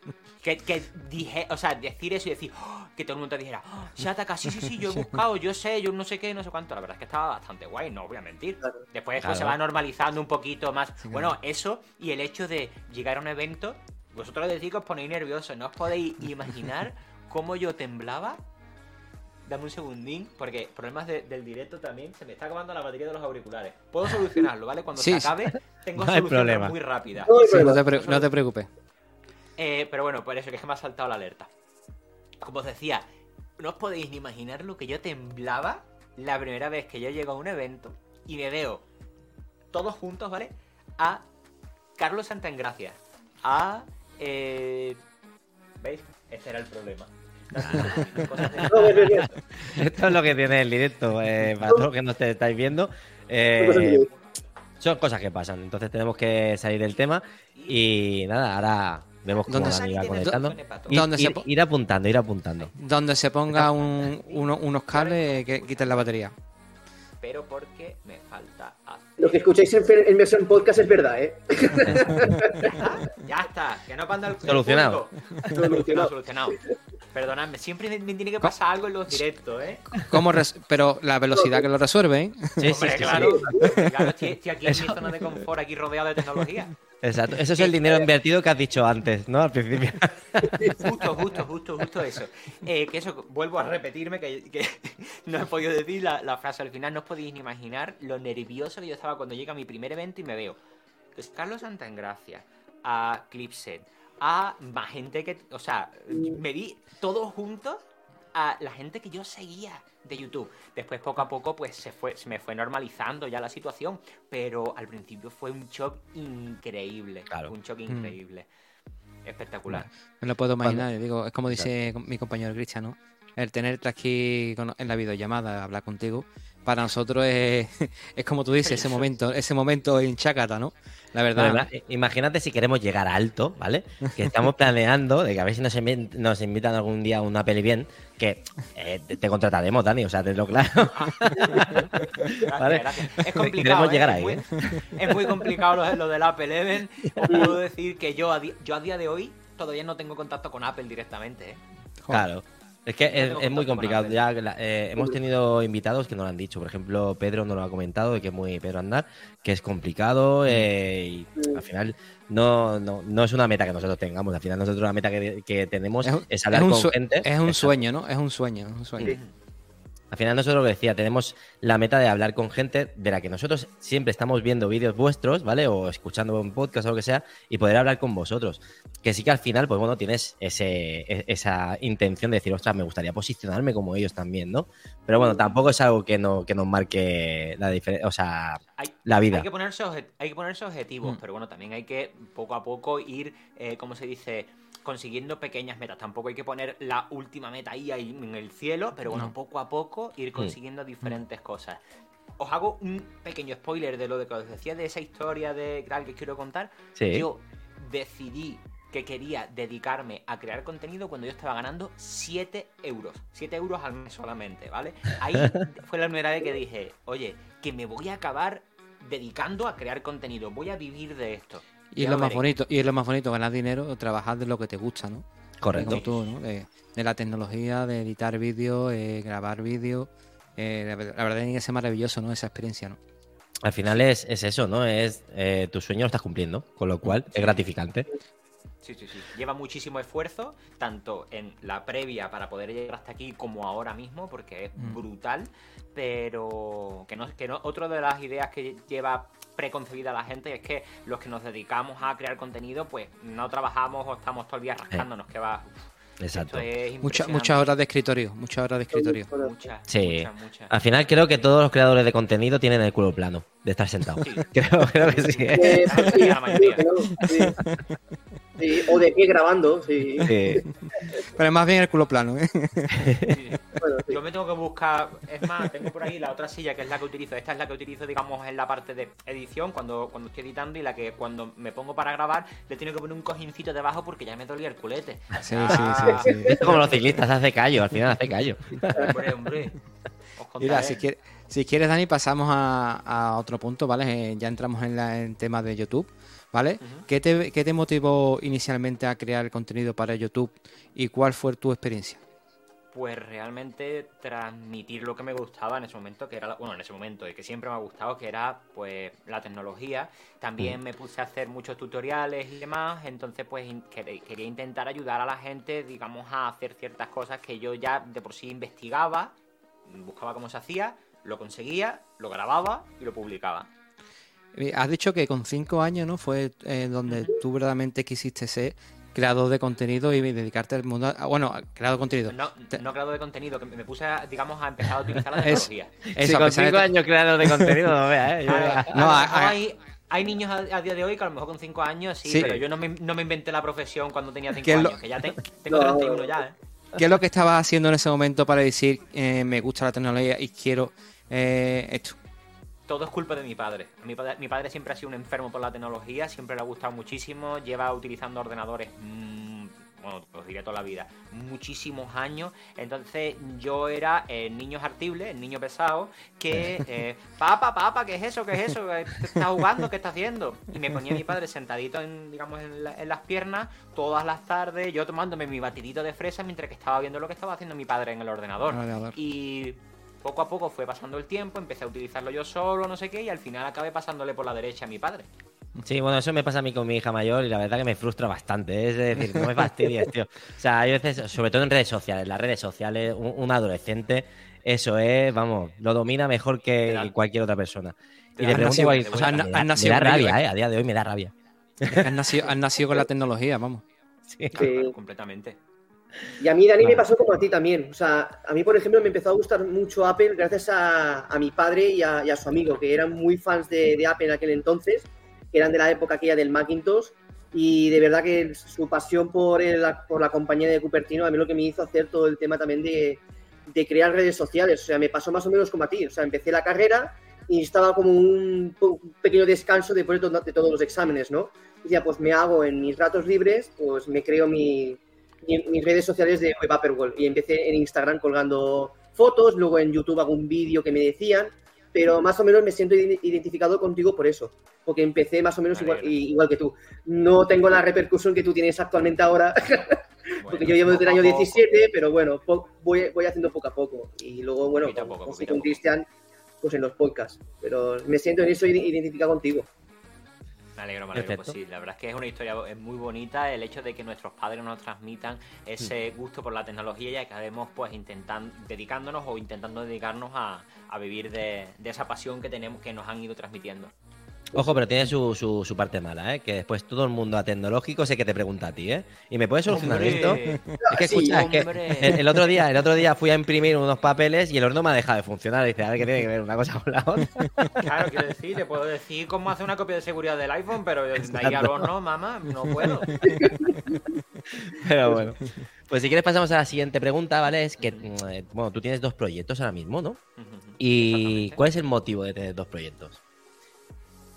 que, que dije, o sea, decir eso y decir, "Oh", que todo el mundo te dijera, oh, Shataka, sí, sí, sí, yo he buscado, yo sé, yo no sé qué, no sé cuánto. La verdad es que estaba bastante guay, no voy a mentir. Claro. Después Claro. se va normalizando un poquito más. Sí, bueno, eso y el hecho de llegar a un evento, vosotros decís que os ponéis nerviosos, no os podéis imaginar cómo yo temblaba. Dame un segundín, porque problemas de- del directo también, se me está acabando la batería de los auriculares. Puedo solucionarlo, ¿vale? Cuando Sí, se sí. acabe, tengo No problema. muy rápidas. No Sí, te pre- no te preocupes. Eh, pero bueno, por eso que es que me ha saltado la alerta. Como os decía, no os podéis ni imaginar lo que yo temblaba la primera vez que yo llego a un evento y me veo todos juntos, ¿vale? A Carlos Santagracia, a... eh, ¿Veis? Ese era el problema. No, bien. Esto es lo que tiene el directo, eh, para todos los que nos te estáis viendo. eh, son cosas que pasan, entonces tenemos que salir del tema y nada, ahora vemos cómo ¿Dónde Dani va conectando. Ir, ¿Dónde se ir- po- ir apuntando, ir apuntando. Donde se ponga un- uno- unos cables que quiten la batería. Pero porque me falta hacer... Lo que escucháis en, en versión podcast es verdad, ¿eh? Ya está, que no panda el Solucionado. Solucionado. solucionado. Perdonadme, siempre me, me tiene que pasar algo en los directos, ¿eh? ¿Cómo Pero la velocidad que lo resuelve, ¿eh? Sí, sí, Hombre, sí, sí. claro. Claro, estoy, estoy aquí en mi zona de confort, aquí rodeado de tecnología. Exacto. Eso es el dinero invertido que has dicho antes, ¿no? Al principio. Justo, justo, justo, justo eso. Eh, que eso, vuelvo a repetirme, que, que no he podido decir la, la frase al final. No os podéis ni imaginar lo nervioso que yo estaba cuando llega a mi primer evento y me veo. Pues Carlos Santagracia, a Clipset, a más gente que. O sea, me vi todos juntos a la gente que yo seguía de YouTube. Después, poco a poco, pues se fue, se me fue normalizando ya la situación. Pero al principio fue un shock increíble. Claro. Un shock increíble. Espectacular. Me lo puedo imaginar. Digo, es como dice mi compañero Cristian, ¿no? El tenerte aquí con- en la videollamada, hablar contigo, para nosotros es, es como tú dices, ese momento, ese momento en Chácata, ¿no? La verdad. Además, eh, imagínate si queremos llegar alto, ¿vale? Que estamos planeando de que a ver si nos, invi- nos invitan algún día a una peli bien, que eh, te, contrataremos, Dani, o sea, tenlo claro. Gracias, Vale. gracias. Es complicado. Queremos ¿eh? llegar Es ahí, muy- ¿eh? Es muy complicado lo, lo del Apple Event. Os puedo decir que yo a, yo a día de hoy todavía no tengo contacto con Apple directamente. ¿eh? Claro. Es que es, es muy complicado. Ya eh, hemos tenido invitados que nos lo han dicho. Por ejemplo, Pedro nos lo ha comentado, de que es muy Pedro Andar, que es complicado eh, y al final no, no, no, es una meta que nosotros tengamos. Al final nosotros la meta que, que tenemos es, es hablar con gente. Es un sueño, ¿no? Es un sueño, un sueño. Al final nosotros lo decía, tenemos la meta de hablar con gente de la que nosotros siempre estamos viendo vídeos vuestros, ¿vale? O escuchando un podcast o lo que sea, y poder hablar con vosotros. Que sí que al final, pues bueno, tienes ese, e, esa intención de decir, ostras, me gustaría posicionarme como ellos también, ¿no? Pero bueno, tampoco es algo que, no, que nos marque la diferencia, o sea, la vida. Hay que ponerse, hay que ponerse objetivos, mm. pero bueno, también hay que poco a poco ir, eh, ¿cómo se dice? Consiguiendo pequeñas metas. Tampoco hay que poner la última meta ahí, ahí en el cielo, pero bueno, poco a poco ir consiguiendo diferentes cosas. Os hago un pequeño spoiler de lo de que os decía de esa historia de Graal que quiero contar. Yo decidí que quería dedicarme a crear contenido cuando yo estaba ganando 7 euros. 7 euros al mes solamente, ¿vale? Ahí fue la primera vez que dije, oye, que me voy a acabar dedicando a crear contenido, voy a vivir de esto. Y es lo más bonito, y es lo más bonito, ganar dinero, trabajar de lo que te gusta, ¿no? Correcto. Tú, ¿no? de, la tecnología, de editar vídeos, eh, grabar vídeos. Eh, la, verdad es que es maravilloso, ¿no? Esa experiencia, ¿no? Al final es, es eso, ¿no? Es eh, tu sueño lo estás cumpliendo, con lo cual es gratificante. Sí, sí, sí. Lleva muchísimo esfuerzo, tanto en la previa para poder llegar hasta aquí como ahora mismo, porque es mm. brutal. Pero que no, que no, otra de las ideas que lleva preconcebida la gente es que los que nos dedicamos a crear contenido, pues no trabajamos o estamos todo el día rascándonos, que va. Exacto. Muchas muchas horas de escritorio, muchas horas de escritorio. Muchas, sí. Al final creo que todos los creadores de contenido tienen el culo plano de estar sentado. Creo, creo, que sí. ¿eh? la mayoría o de pie grabando, sí. Pero más bien el culo plano, ¿eh? Yo me tengo que buscar, es más, tengo por ahí la otra silla que es la que utilizo. Esta es la que utilizo, digamos, en la parte de edición cuando, cuando estoy editando y la que cuando me pongo para grabar le tengo que poner un cojincito debajo porque ya me dolía el culete. Sí, sí, sí, Es como los ciclistas, hace callo, al final hace callo. Hombre, hombre. Mira, si quieres, si quieres, Dani, pasamos a, otro punto, ¿vale? Eh, ya entramos en, la, en tema de YouTube. ¿vale? ¿Qué, te, motivó inicialmente a crear el contenido para YouTube y cuál fue tu experiencia? Pues realmente transmitir lo que me gustaba en ese momento, que era, bueno, en ese momento, y que siempre me ha gustado, que era pues la tecnología. También me puse a hacer muchos tutoriales y demás, entonces pues quería intentar ayudar a la gente, digamos, a hacer ciertas cosas que yo ya de por sí investigaba, buscaba cómo se hacía, lo conseguía, lo grababa y lo publicaba. Has dicho que con cinco años, ¿no? Fue eh, donde tú verdaderamente quisiste ser creador de contenido y dedicarte al mundo. bueno, creador de contenido. No, no creador de contenido, que me puse, a, digamos, a empezar a utilizar la tecnología. Es, con cinco años creador de contenido, no veas, ¿eh? no, hay, hay niños a, día de hoy que a lo mejor con cinco años sí, pero yo no me, no me, inventé la profesión cuando tenía cinco años, que ya tengo 31 ya, ¿eh? ¿Qué es lo que estabas haciendo en ese momento para decir eh, me gusta la tecnología y quiero eh, esto? Todo es culpa de mi padre. Mi, padre. mi padre siempre ha sido un enfermo por la tecnología, siempre le ha gustado muchísimo, lleva utilizando ordenadores, mmm, bueno, os diré toda la vida, muchísimos años. Entonces yo era el niño hartible, el niño pesado, que, eh, papa, papa, ¿qué es eso? ¿Qué es eso? ¿Qué estás jugando? ¿Qué está haciendo? Y me ponía mi padre sentadito en, digamos, en, las piernas todas las tardes, yo tomándome mi batidito de fresa mientras que estaba viendo lo que estaba haciendo mi padre en el ordenador. Y poco a poco fue pasando el tiempo, empecé a utilizarlo yo solo, no sé qué, y al final acabé pasándole por la derecha a mi padre. Sí, bueno, eso me pasa a mí con mi hija mayor y la verdad que me frustra bastante. ¿eh? Es decir, no me fastidies, tío. O sea, hay veces, sobre todo en redes sociales, las redes sociales, un, adolescente, eso es, vamos, lo domina mejor que cualquier otra persona. Y le pregunto igual, me, da, rabia, ¿eh? A día de hoy me da rabia. has, nacido, nacido con la tecnología, vamos. Sí, sí. completamente. Y a mí, Dani, me pasó como a ti también. O sea, a mí, por ejemplo, me empezó a gustar mucho Apple gracias a, mi padre y a, su amigo, que eran muy fans de, Apple en aquel entonces, que eran de la época aquella del Macintosh. Y de verdad que su pasión por, por la compañía de Cupertino a mí lo que me hizo hacer todo el tema también de, crear redes sociales. O sea, me pasó más o menos como a ti. O sea, empecé la carrera y estaba como un, pequeño descanso después de, de todos los exámenes, ¿no? Y decía, pues me hago en mis ratos libres, pues me creo mi, mis redes sociales de Web y empecé en Instagram colgando fotos, luego en YouTube hago un vídeo que me decían, pero más o menos me siento identificado contigo por eso, porque empecé más o menos igual, igual, que tú. No tengo la repercusión que tú tienes actualmente ahora, porque yo llevo desde el año 17, pero bueno, voy, voy haciendo poco a poco. Y luego, bueno, con, Cristian, pues en los podcasts. Pero me siento en eso identificado contigo. Me alegro, me alegro. Pues sí, la verdad es que es una historia muy bonita el hecho de que nuestros padres nos transmitan ese mm. gusto por la tecnología y acabemos pues intentando, dedicándonos o intentando dedicarnos a, a vivir de, de, esa pasión que tenemos, que nos han ido transmitiendo. Ojo, pero tiene su, su, parte mala, ¿eh? Que después todo el mundo a tecnológico sé que te pregunta a ti, ¿eh? ¿Y me puedes solucionar esto? Es que escucha, es que el, otro día, el otro día fui a imprimir unos papeles y el horno me ha dejado de funcionar. Dice, a ver qué tiene que ver una cosa con la otra. Claro, quiero decir, le puedo decir cómo hacer una copia de seguridad del iPhone, pero de ahí al horno, mamá, no puedo. Pero bueno. Pues si quieres pasamos a la siguiente pregunta, ¿vale? Es que, mm, bueno, tú tienes dos proyectos ahora mismo, ¿no? ¿Y cuál es el motivo de tener dos proyectos?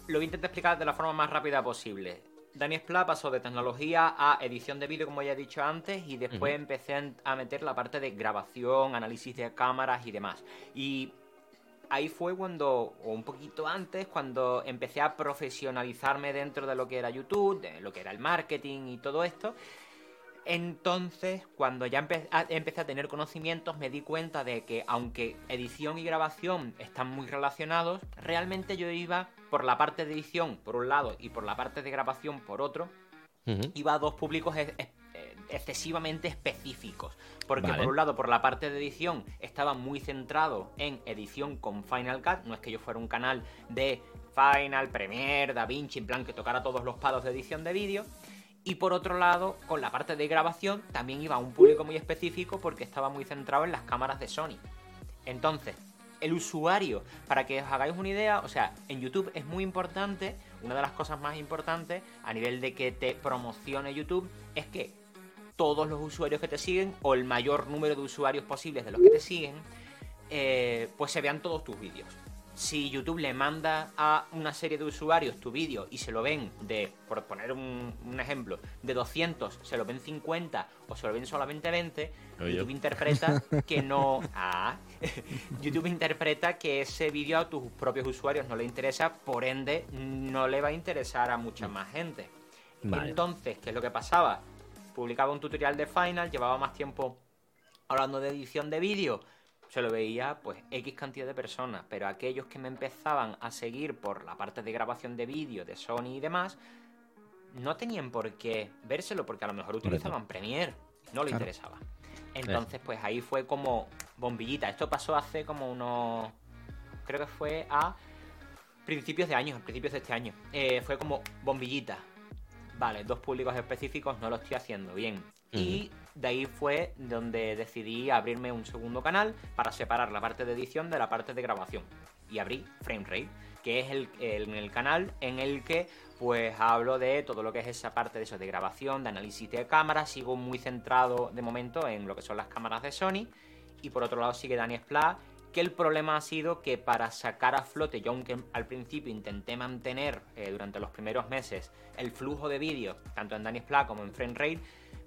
Lo voy a intentar explicar de la forma más rápida posible. Daniel Spla pasó de tecnología a edición de vídeo, como ya he dicho antes, y después empecé a meter la parte de grabación, análisis de cámaras y demás. Y ahí fue cuando, o un poquito antes, cuando empecé a profesionalizarme dentro de lo que era YouTube, de lo que era el marketing y todo esto. Entonces, cuando ya empecé a tener conocimientos, me di cuenta de que aunque edición y grabación están muy relacionados, realmente yo iba por la parte de edición por un lado y por la parte de grabación por otro, iba a dos públicos excesivamente específicos. Porque por un lado, por la parte de edición, estaba muy centrado en edición con Final Cut. No es que yo fuera un canal de Final, Premiere, DaVinci, en plan que tocara todos los palos de edición de vídeo. Y por otro lado, con la parte de grabación también iba a un público muy específico porque estaba muy centrado en las cámaras de Sony. Entonces, el usuario, para que os hagáis una idea, o sea, en YouTube es muy importante, una de las cosas más importantes a nivel de que te promocione YouTube es que todos los usuarios que te siguen, o el mayor número de usuarios posibles de los que te siguen, eh, pues se vean todos tus vídeos. Si YouTube le manda a una serie de usuarios tu vídeo y se lo ven de, por poner un, ejemplo, de 200, se lo ven 50 o se lo ven solamente 20, YouTube interpreta que no... Ah, YouTube interpreta que ese vídeo a tus propios usuarios no le interesa, por ende no le va a interesar a mucha más gente. Entonces, ¿qué es lo que pasaba? Publicaba un tutorial de Final, llevaba más tiempo hablando de edición de vídeo, se lo veía pues X cantidad de personas, pero aquellos que me empezaban a seguir por la parte de grabación de vídeo de Sony y demás, no tenían por qué vérselo porque a lo mejor utilizaban Premiere, no le interesaba. Entonces pues ahí fue como bombillita. Esto pasó hace como unos, creo que fue a principios de año, principios de este año. Eh, fue como bombillita. Vale, dos públicos específicos no lo estoy haciendo bien. Y de ahí fue donde decidí abrirme un segundo canal para separar la parte de edición de la parte de grabación. Y abrí FrameRate, que es el, el, canal en el que pues hablo de todo lo que es esa parte de eso, de grabación, de análisis de cámaras. Sigo muy centrado de momento en lo que son las cámaras de Sony. Y por otro lado sigue Dani Splat, que el problema ha sido que para sacar a flote, yo aunque al principio intenté mantener eh, durante los primeros meses el flujo de vídeo, tanto en Dani Splat como en FrameRate,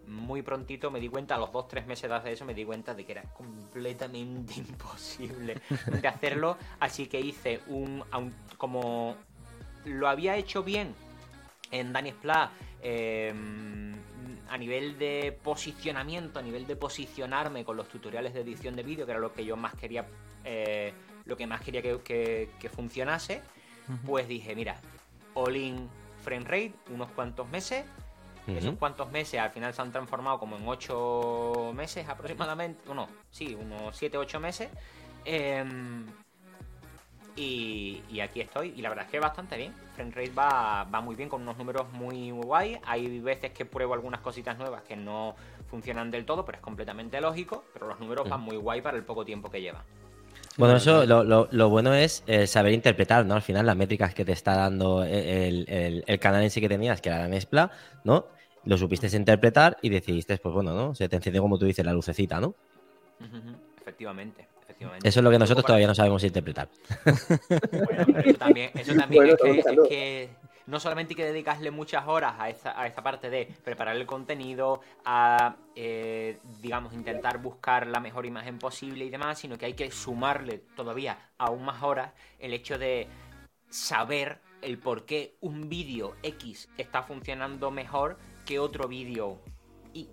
muy prontito me di cuenta, a los dos, tres meses de eso, me di cuenta de que era completamente imposible de hacerlo. Así que hice un, como lo había hecho bien en Dani Splat, em, a nivel de posicionamiento, a nivel de posicionarme con los tutoriales de edición de vídeo, que era lo que yo más quería, eh, lo que más quería que, funcionase, pues dije, mira, all in frame rate, unos cuantos meses, esos cuantos meses al final se han transformado como en ocho meses aproximadamente. Bueno, sí, unos siete, ocho meses. Em, y, aquí estoy. Y la verdad es que bastante bien. Frame va, va muy bien con unos números muy, guay. Hay veces que pruebo algunas cositas nuevas que no funcionan del todo, pero es completamente lógico. Pero los números van muy guay para el poco tiempo que lleva. Bueno, eso lo, bueno es eh, saber interpretar, ¿no? Al final, las métricas que te está dando el, canal en sí que tenías, que era la Nespla, ¿no? Lo supiste interpretar y decidiste, pues bueno, ¿no? Se te encendió, como tú dices, la lucecita, ¿no? efectivamente, efectivamente. Eso es lo que nosotros todavía no sabemos interpretar. Bueno, pero eso también, eso también es, que, no solamente hay que dedicarle muchas horas a esta, a esta parte de preparar el contenido, a, eh, digamos, intentar buscar la mejor imagen posible y demás, sino que hay que sumarle todavía aún más horas el hecho de saber el por qué un vídeo X está funcionando mejor que otro vídeo. Y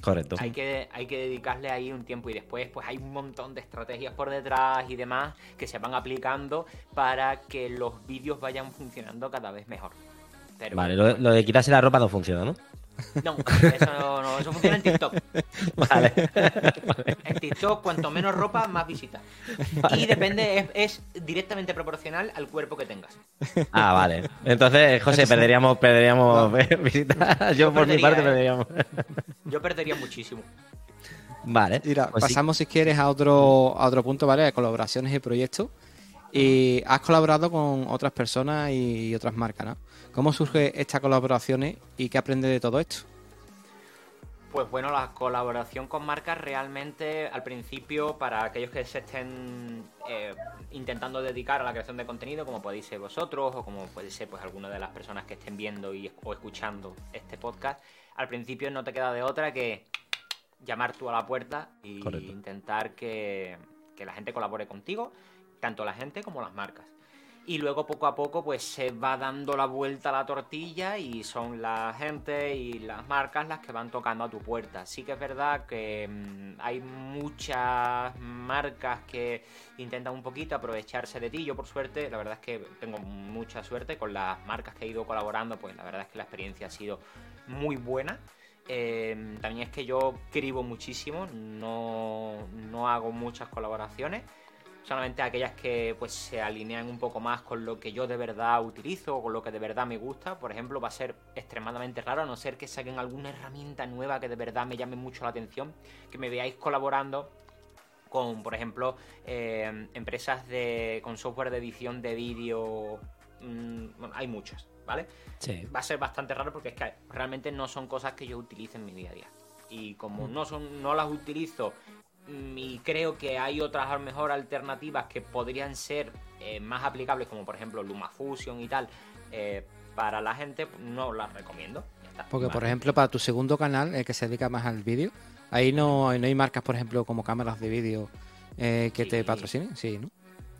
Correcto. Hay que, hay que dedicarle ahí un tiempo y después pues hay un montón de estrategias por detrás y demás que se van aplicando para que los vídeos vayan funcionando cada vez mejor. Pero, vale, lo, lo, de quitarse la ropa no funciona, ¿no? No, eso no, eso funciona en TikTok. Vale. En TikTok, cuanto menos ropa, más visitas. Y depende, es, directamente proporcional al cuerpo que tengas. Ah, vale. Entonces, José, perderíamos, perderíamos visitas. Yo, por mi parte, ¿eh? perderíamos. Yo perdería muchísimo. Vale. Mira, pues sí. pasamos si quieres a otro, a otro punto, ¿vale? De colaboraciones y proyectos. Y has colaborado con otras personas y otras marcas, ¿no? ¿Cómo surge estas colaboraciones y qué aprendes de todo esto? Pues bueno, la colaboración con marcas realmente al principio para aquellos que se estén eh, intentando dedicar a la creación de contenido, como podéis ser vosotros o como puede ser pues alguna de las personas que estén viendo y, o escuchando este podcast, al principio no te queda de otra que llamar tú a la puerta y Correcto. intentar que, que la gente colabore contigo, tanto la gente como las marcas y luego poco a poco pues se va dando la vuelta a la tortilla y son la gente y las marcas las que van tocando a tu puerta. Sí que es verdad que mmm, hay muchas marcas que intentan un poquito aprovecharse de ti. Yo por suerte, la verdad es que tengo mucha suerte con las marcas que he ido colaborando, pues la verdad es que la experiencia ha sido muy buena. Eh, también es que yo escribo muchísimo, no, no hago muchas colaboraciones solamente aquellas que pues se alinean un poco más con lo que yo de verdad utilizo o con lo que de verdad me gusta. Por ejemplo, va a ser extremadamente raro, a no ser que saquen alguna herramienta nueva que de verdad me llame mucho la atención, que me veáis colaborando con, por ejemplo, eh, empresas de, con software de edición de vídeo. Mmm, hay muchas, ¿vale? Sí. Va a ser bastante raro porque es que realmente no son cosas que yo utilice en mi día a día. Y como no, son, no las utilizo y creo que hay otras a lo mejor alternativas que podrían ser eh, más aplicables, como por ejemplo LumaFusion y tal, eh, para la gente, no las recomiendo. Porque, vale. por ejemplo, para tu segundo canal, el que se dedica más al vídeo, ahí no, no hay marcas, por ejemplo, como cámaras de vídeo eh, que Sí. te patrocinen. Sí, ¿no?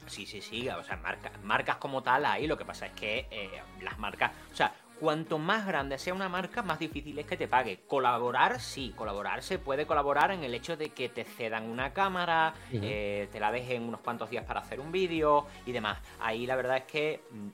Sí, sí, sí, o sea, marca- marcas como tal ahí, lo que pasa es que eh, las marcas, o sea, cuanto más grande sea una marca, más difícil es que te pague. Colaborar, sí, colaborar se puede colaborar en el hecho de que te cedan una cámara, eh, te la dejen unos cuantos días para hacer un vídeo y demás. Ahí la verdad es que, mm,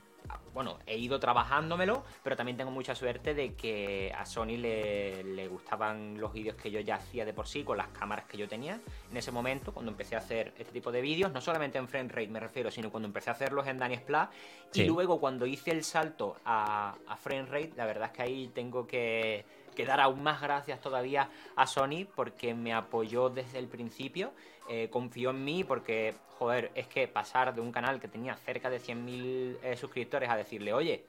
bueno, he ido trabajándomelo, pero también tengo mucha suerte de que a Sony le, le gustaban los vídeos que yo ya hacía de por sí con las cámaras que yo tenía en ese momento, cuando empecé a hacer este tipo de vídeos, no solamente en frame rate me refiero, sino cuando empecé a hacerlos en Daniel Splat Sí. y luego cuando hice el salto a, a frame rate, la verdad es que ahí tengo que, que dar aún más gracias todavía a Sony porque me apoyó desde el principio, eh, confió en mí porque, joder, es que pasar de un canal que tenía cerca de 100.000 eh, suscriptores a decirle, oye,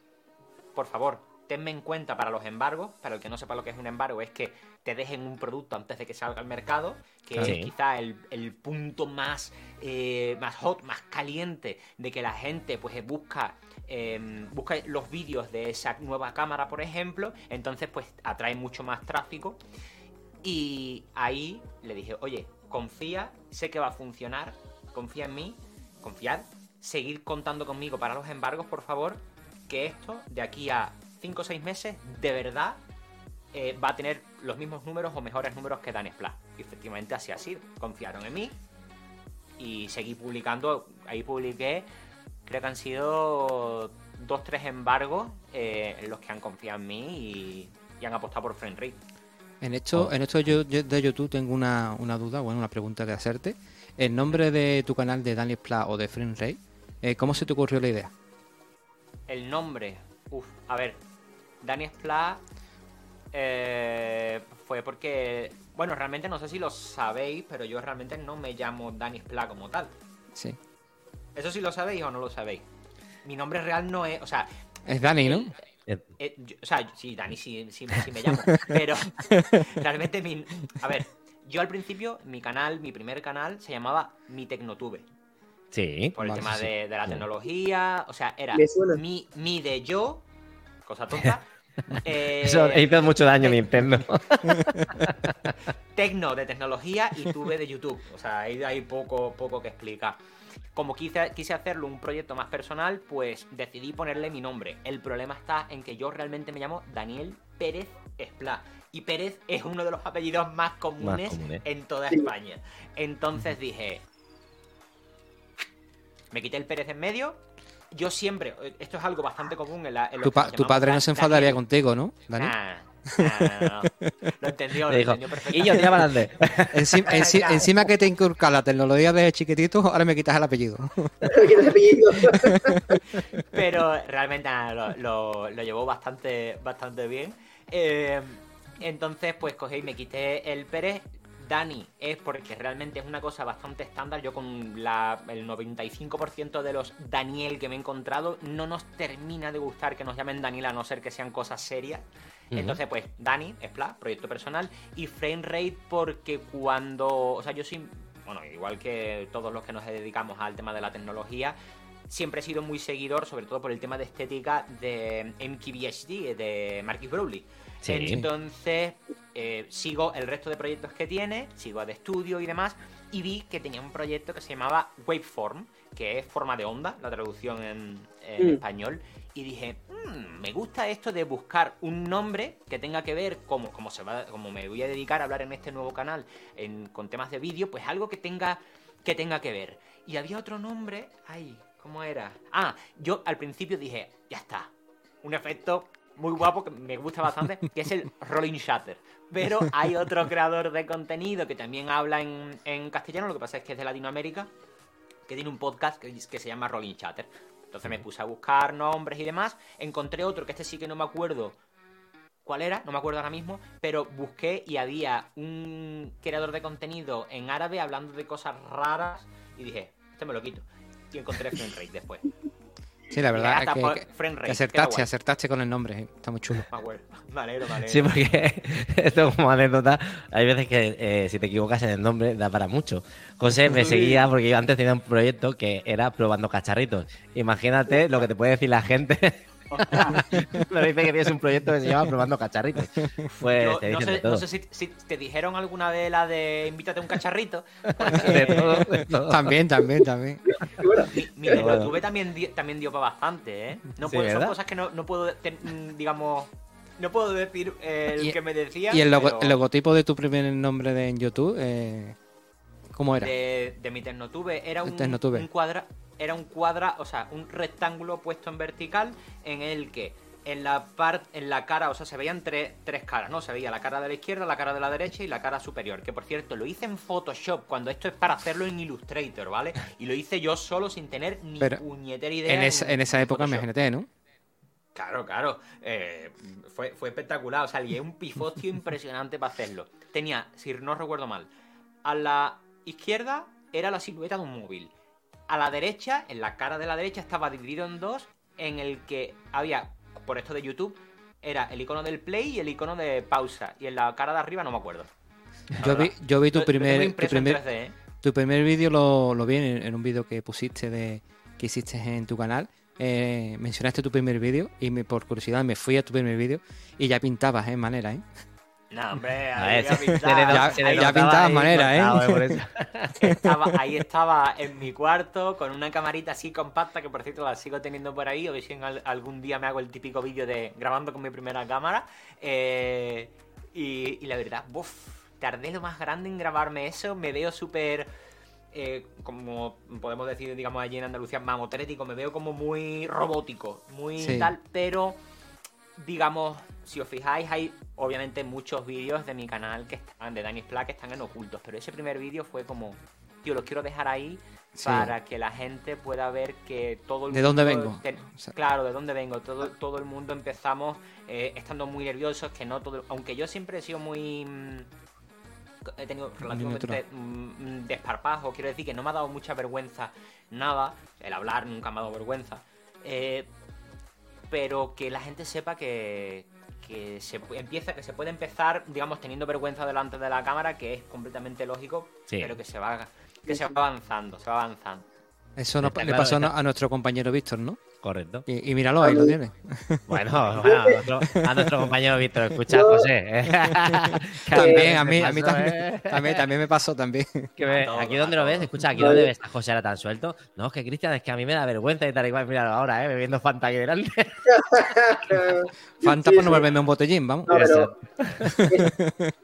por favor, tenme en cuenta para los embargos. Para el que no sepa lo que es un embargo, es que te dejen un producto antes de que salga al mercado, que Sí. es quizá el, el punto más, eh, más hot, más caliente de que la gente pues busca. eh, busca los vídeos de esa nueva cámara, por ejemplo, entonces pues atrae mucho más tráfico. Y ahí le dije, oye, confía, sé que va a funcionar, confía en mí, confiad, seguir contando conmigo para los embargos, por favor, que esto de aquí a 5 o 6 meses de verdad eh, va a tener los mismos números o mejores números que Dan Splash. Y efectivamente así ha sido. Confiaron en mí y seguí publicando. Ahí publiqué, creo que han sido dos, tres embargos eh, los que han confiado en mí y, y han apostado por rate. En esto, en esto yo, yo de YouTube tengo una, una duda, bueno, una pregunta que hacerte. El nombre de tu canal de Daniel Pla o de Frame Rate, eh, ¿cómo se te ocurrió la idea? El nombre, uff, a ver, Dani Splat eh, fue porque, bueno, realmente no sé si lo sabéis, pero yo realmente no me llamo Dani Splat como tal. Sí. ¿Eso sí lo sabéis o no lo sabéis? Mi nombre real no es, o sea, Es Dani, ¿no? Eh, eh, yo- o sea, sí, Dani sí, sí, sí me llamo, pero realmente mi, a ver, yo al principio mi canal, mi primer canal se llamaba Mi Tecnotube. Sí. por el tema sí, de, de la tecnología, o sea, era mi, mi de yo, cosa tonta, eh, Eso hizo mucho daño a Nintendo. tecno de tecnología y tuve de YouTube, o sea, ahí hay poco, poco que explicar. Como quise, quise hacerlo un proyecto más personal, pues decidí ponerle mi nombre. El problema está en que yo realmente me llamo Daniel Pérez Esplá. Y Pérez es uno de los apellidos más comunes, comunes. en toda España. Entonces dije, me quité el Pérez en medio. Yo siempre, esto es algo bastante común en la. en Tu, pa- padre no se enfadaría Daniel. contigo, ¿no, Dani? Nah, nah, no, no. Lo entendió, lo dijo, entendió y perfectamente. yo tira para adelante. Encima, enci- Claro. encima que te inculca la tecnología de chiquitito, ahora me quitas el no apellido. Pero realmente nada, lo, lo- lo llevó bastante, bastante bien. Eh, entonces, pues cogí y me quité el Pérez. Dani es porque realmente es una cosa bastante estándar. Yo con la, el 95% de los Daniel que me he encontrado no nos termina de gustar que nos llamen Daniel a no ser que sean cosas serias. Entonces, pues, Dani, Splat, proyecto personal, y Frame Rate porque cuando, o sea, yo sí, bueno, igual que todos los que nos dedicamos al tema de la tecnología, siempre he sido muy seguidor, sobre todo por el tema de estética de MKBHD, de Marcus Browley. Sí. Entonces, eh, sigo el resto de proyectos que tiene, sigo a de estudio y demás, y vi que tenía un proyecto que se llamaba Waveform, que es forma de onda, la traducción en, en Mm. español, y dije, "Mm, me gusta esto de buscar un nombre que tenga que ver, como, como, se va, como me voy a dedicar a hablar en este nuevo canal en- con temas de vídeo, pues algo que tenga, que tenga que ver. Y había otro nombre, ay, ¿cómo era? Ah, yo al principio dije, ya está, un efecto muy guapo que me gusta bastante, que es el Rolling Shutter. Pero hay otro creador de contenido que también habla en, en castellano, lo que pasa es que es de Latinoamérica, que tiene un podcast que, que se llama Rolling Chatter. Entonces me puse a buscar nombres y demás. Encontré otro que este sí que no me acuerdo cuál era, no me acuerdo ahora mismo, pero busqué y había un creador de contenido en árabe hablando de cosas raras y dije, este me lo quito. Y encontré Frame Rate después. Sí, la verdad es que, que Rate, acertaste, acertaste con el nombre, eh, está muy chulo. Me acuerdo. Me alegro, me alegro. Sí, porque esto como anécdota, hay veces que eh, si te equivocas en el nombre da para mucho. José me seguía porque yo antes tenía un proyecto que era probando cacharritos. Imagínate lo que te puede decir la gente. Me dice que tienes un proyecto que se llama Probando Cacharritos. Pues Yo te no, de sé, todo. no sé si, si te dijeron alguna vez la de invítate a un cacharrito. De todo, de todo. También, también, también. Mi, mi Pero bueno. YouTube también, di- también dio para bastante, ¿eh? No Sí, son cosas que no, no puedo, te- digamos, no puedo decir eh, el Y- que me decía. Y el, logo- pero el logotipo de tu primer nombre de, en YouTube, eh, ¿cómo era? de, de mi Tecnotube era De un, Tecnotube. un cuadra, era un cuadra, o sea, un rectángulo puesto en vertical en el que en la parte, en la cara, o sea, se veían tres, tres caras, ¿no? Se veía la cara de la izquierda, la cara de la derecha y la cara superior. Que por cierto, lo hice en Photoshop cuando esto es para hacerlo en Illustrator, ¿vale? Y lo hice yo solo sin tener ni Pero puñetera idea. En esa, en esa época, Photoshop. imagínate, ¿no? Claro, claro. Eh, fue, fue espectacular. O sea, lié un pifostio impresionante para hacerlo. Tenía, si no recuerdo mal, a la izquierda era la silueta de un móvil. A la derecha, en la cara de la derecha, estaba dividido en dos, en el que había, por esto de YouTube, era el icono del play y el icono de pausa. Y en la cara de arriba no me acuerdo. Yo vi, yo vi tu Lo- lo tengo primer, tu primer, 3D, ¿eh? tu primer vídeo lo, lo vi en, en un vídeo que pusiste de que hiciste en tu canal. Eh, mencionaste tu primer vídeo y me, por curiosidad me fui a tu primer vídeo y ya pintabas, ¿eh? En manera, ¿eh? No, hombre, A ahí ver, voy a pintar. le Ya- le ya pintabas ahí manera, ¿eh? cortado, por eso. Estaba, ahí estaba en mi cuarto con una camarita así compacta que por cierto la sigo teniendo por ahí. A ver si en al- algún día me hago el típico vídeo de grabando con mi primera cámara. Eh, y, y la verdad, buf, tardé lo más grande en grabarme eso. Me veo súper, eh, como podemos decir, digamos allí en Andalucía, mamotrético. Me veo como muy robótico, muy Sí. tal, pero digamos, si os fijáis, hay obviamente muchos vídeos de mi canal que están, de Dani Splat, que están en ocultos, pero ese primer vídeo fue como, tío, los quiero dejar ahí Sí. para que la gente pueda ver que todo el ¿De dónde mundo vengo? ten- O sea- claro, de dónde vengo. Todo, todo el mundo empezamos eh, estando muy nerviosos, que no todo, aunque yo siempre he sido muy mm, he tenido relativamente mm, desparpajo, quiero decir que no me ha dado mucha vergüenza nada, el hablar nunca me ha dado vergüenza, eh, pero que la gente sepa que, que se empieza, que se puede empezar, digamos, teniendo vergüenza delante de la cámara, que es completamente lógico, Sí. pero que se va, que se va avanzando, se va avanzando. Eso nos- le pasó a nuestro compañero Víctor, ¿no? Correcto. Y, y míralo, ahí lo tiene. Bueno, bueno, a, nuestro, a nuestro compañero Víctor, escucha, Yo- José. También, a mí, a mí pasó, también, ¿eh? también, también me pasó también. Que todo, aquí donde lo ves, escucha, aquí donde ves a José ahora tan suelto. No, es que Cristian, es que a mí me da vergüenza y tal y cual. Míralo ahora, ¿eh? Bebiendo Fanta aquí delante. Fanta Sí, por no sí. volverme un botellín, vamos. No, pero es,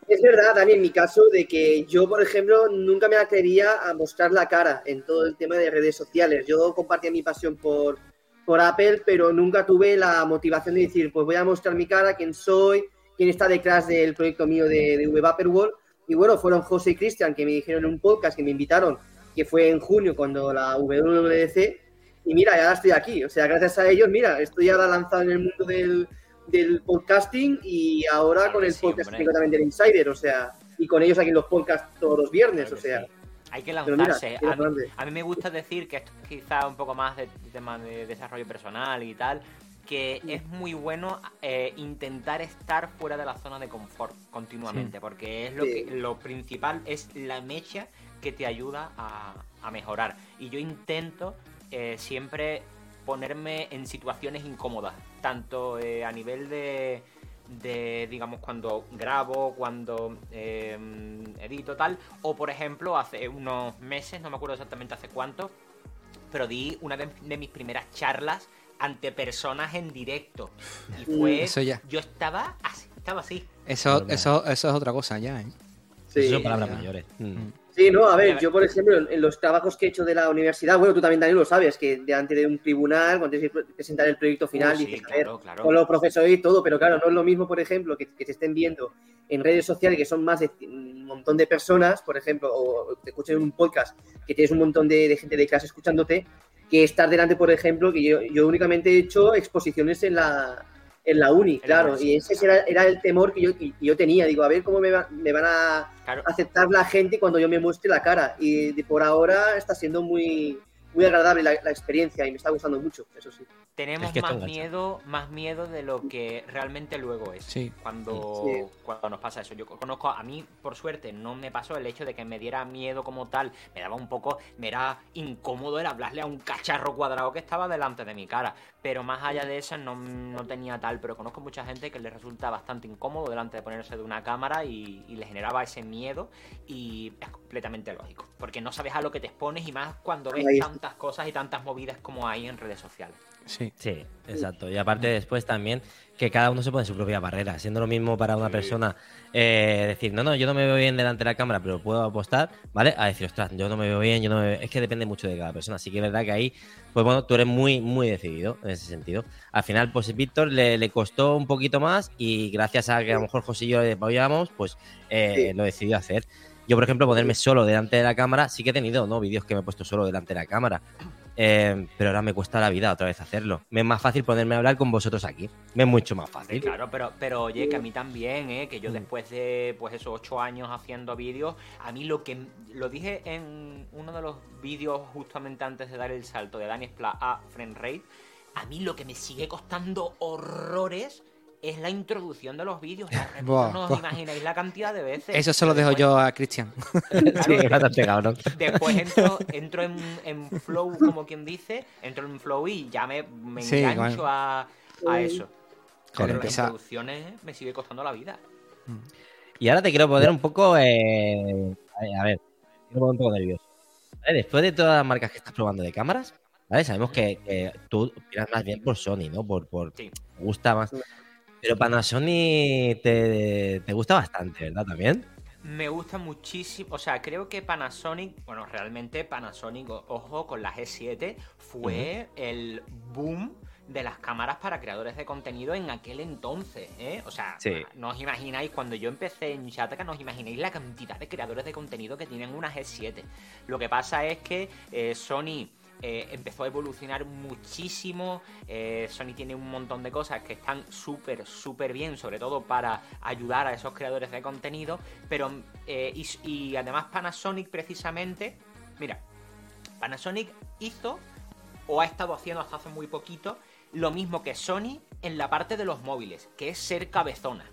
es verdad, Dani, en mi caso, de que yo, por ejemplo, nunca me atrevería a mostrar la cara en todo el tema de redes sociales. Yo compartía mi pasión por, por Apple, pero nunca tuve la motivación de decir, pues voy a mostrar mi cara, quién soy, quién está detrás del proyecto mío de, de Web Apple World. Y bueno, fueron José y Cristian que me dijeron en un podcast que me invitaron, que fue en junio cuando la WWDC. Y mira, ya estoy aquí. O sea, gracias a ellos, mira, estoy ahora lanzado en el mundo del, del podcasting y ahora Claro con el sí, podcast también del Insider, o sea, y con ellos aquí en los podcasts todos los viernes, Claro o sea. sí. Hay que mira, lanzarse. a, mí, pa'lante. a mí me gusta decir que esto es quizá un poco más de tema de desarrollo personal y tal, que es muy bueno eh, intentar estar fuera de la zona de confort continuamente, porque es lo Sí. que lo principal es la mecha que te ayuda a, a mejorar. Y yo intento eh, siempre ponerme en situaciones incómodas, tanto eh, a nivel de, de, digamos, cuando grabo, cuando eh, edito tal, o por ejemplo, hace unos meses, no me acuerdo exactamente hace cuánto, pero di una de, de mis primeras charlas ante personas en directo. Y fue... Eso ya. Yo estaba así, estaba así. Eso, eso, eso es otra cosa ya, ¿eh? Sí. Eso son palabras ya. mayores. Mm. Sí, no, a ver, yo por ejemplo, en, los trabajos que he hecho de la universidad, bueno, tú también, Daniel, lo sabes, que delante de un tribunal, cuando tienes que presentar el proyecto final, Uh, sí, dices, a ver, claro. con los profesores y todo, pero claro, no es lo mismo, por ejemplo, que, que te estén viendo en redes sociales que son más de un montón de personas, por ejemplo, o te escuchen en un podcast que tienes un montón de, de gente de clase escuchándote, que estar delante, por ejemplo, que yo, yo únicamente he hecho exposiciones en la, en la uni, claro, y ese era, era el temor que yo, que yo tenía, digo, a ver cómo me, va- me van a Claro, aceptar la gente cuando yo me muestre la cara. Y de por ahora está siendo muy, muy agradable la, la experiencia y me está gustando mucho, eso sí. Tenemos Es que esto más miedo, más miedo de lo que realmente luego es. Sí. Cuando, Sí. cuando nos pasa eso. Yo conozco, a mí, por suerte, no me pasó el hecho de que me diera miedo como tal. Me daba un poco, me era incómodo el hablarle a un cacharro cuadrado que estaba delante de mi cara. Pero más allá de eso, no, no tenía tal. Pero conozco mucha gente que le resulta bastante incómodo delante de ponerse de una cámara y, y le generaba ese miedo. Y es completamente lógico. Porque no sabes a lo que te expones y más cuando ves tantas cosas y tantas movidas como hay en redes sociales. Sí. Sí, exacto. Y aparte después también que cada uno se pone su propia barrera. Siendo lo mismo para una Sí. persona eh, decir, no, no, yo no me veo bien delante de la cámara, pero puedo apostar, ¿vale? A decir, ostras, yo no me veo bien, yo no me veo... Es que depende mucho de cada persona. Así que es verdad que ahí, pues bueno, tú eres muy, muy decidido en ese sentido. Al final, pues Víctor le, le costó un poquito más y gracias a que a lo mejor José y yo le apoyamos, pues eh, Sí. lo decidió hacer. Yo, por ejemplo, ponerme solo delante de la cámara, sí que he tenido, ¿no? Vídeos que me he puesto solo delante de la cámara. Eh, pero ahora me cuesta la vida otra vez hacerlo. Me es más fácil ponerme a hablar con vosotros aquí. Me es mucho más Sí, fácil. claro, pero, pero oye, que a mí también, ¿eh? que yo Mm. después de pues esos ocho años haciendo vídeos, a mí lo que lo dije en uno de los vídeos justamente antes de dar el salto de Dani Spla a Friend Rate, a mí lo que me sigue costando horrores es la introducción de los vídeos. Buah, no os imagináis la cantidad de veces. Eso se lo dejo Después- yo a Cristian. Sí, bastante cabrón. Después entro, entro en, en flow, como quien dice, entro en flow y ya me, me Sí, engancho bueno. a, a eso. Pero las introducciones me sigue costando la vida. Y ahora te quiero poner un poco. eh, a ver, a ver, quiero poner un poco nervioso. ¿Vale? Después de todas las marcas que estás probando de cámaras, ¿vale? Sabemos que, que tú tiras más bien por Sony, ¿no? Por, por Sí. gusta más. Pero Panasonic te, te gusta bastante, ¿verdad? También. Me gusta muchísimo, o sea, creo que Panasonic, bueno, realmente Panasonic, ojo, con la G7 fue el boom de las cámaras para creadores de contenido en aquel entonces, ¿eh? O sea, Sí. no os imagináis, cuando yo empecé en Shataka, no os imagináis la cantidad de creadores de contenido que tienen una G7. Lo que pasa es que eh, Sony eh, empezó a evolucionar muchísimo. eh, Sony tiene un montón de cosas que están súper, súper bien, sobre todo para ayudar a esos creadores de contenido. Pero, eh, y, y además Panasonic precisamente, mira, Panasonic hizo o ha estado haciendo hasta hace muy poquito lo mismo que Sony en la parte de los móviles, que es ser cabezona.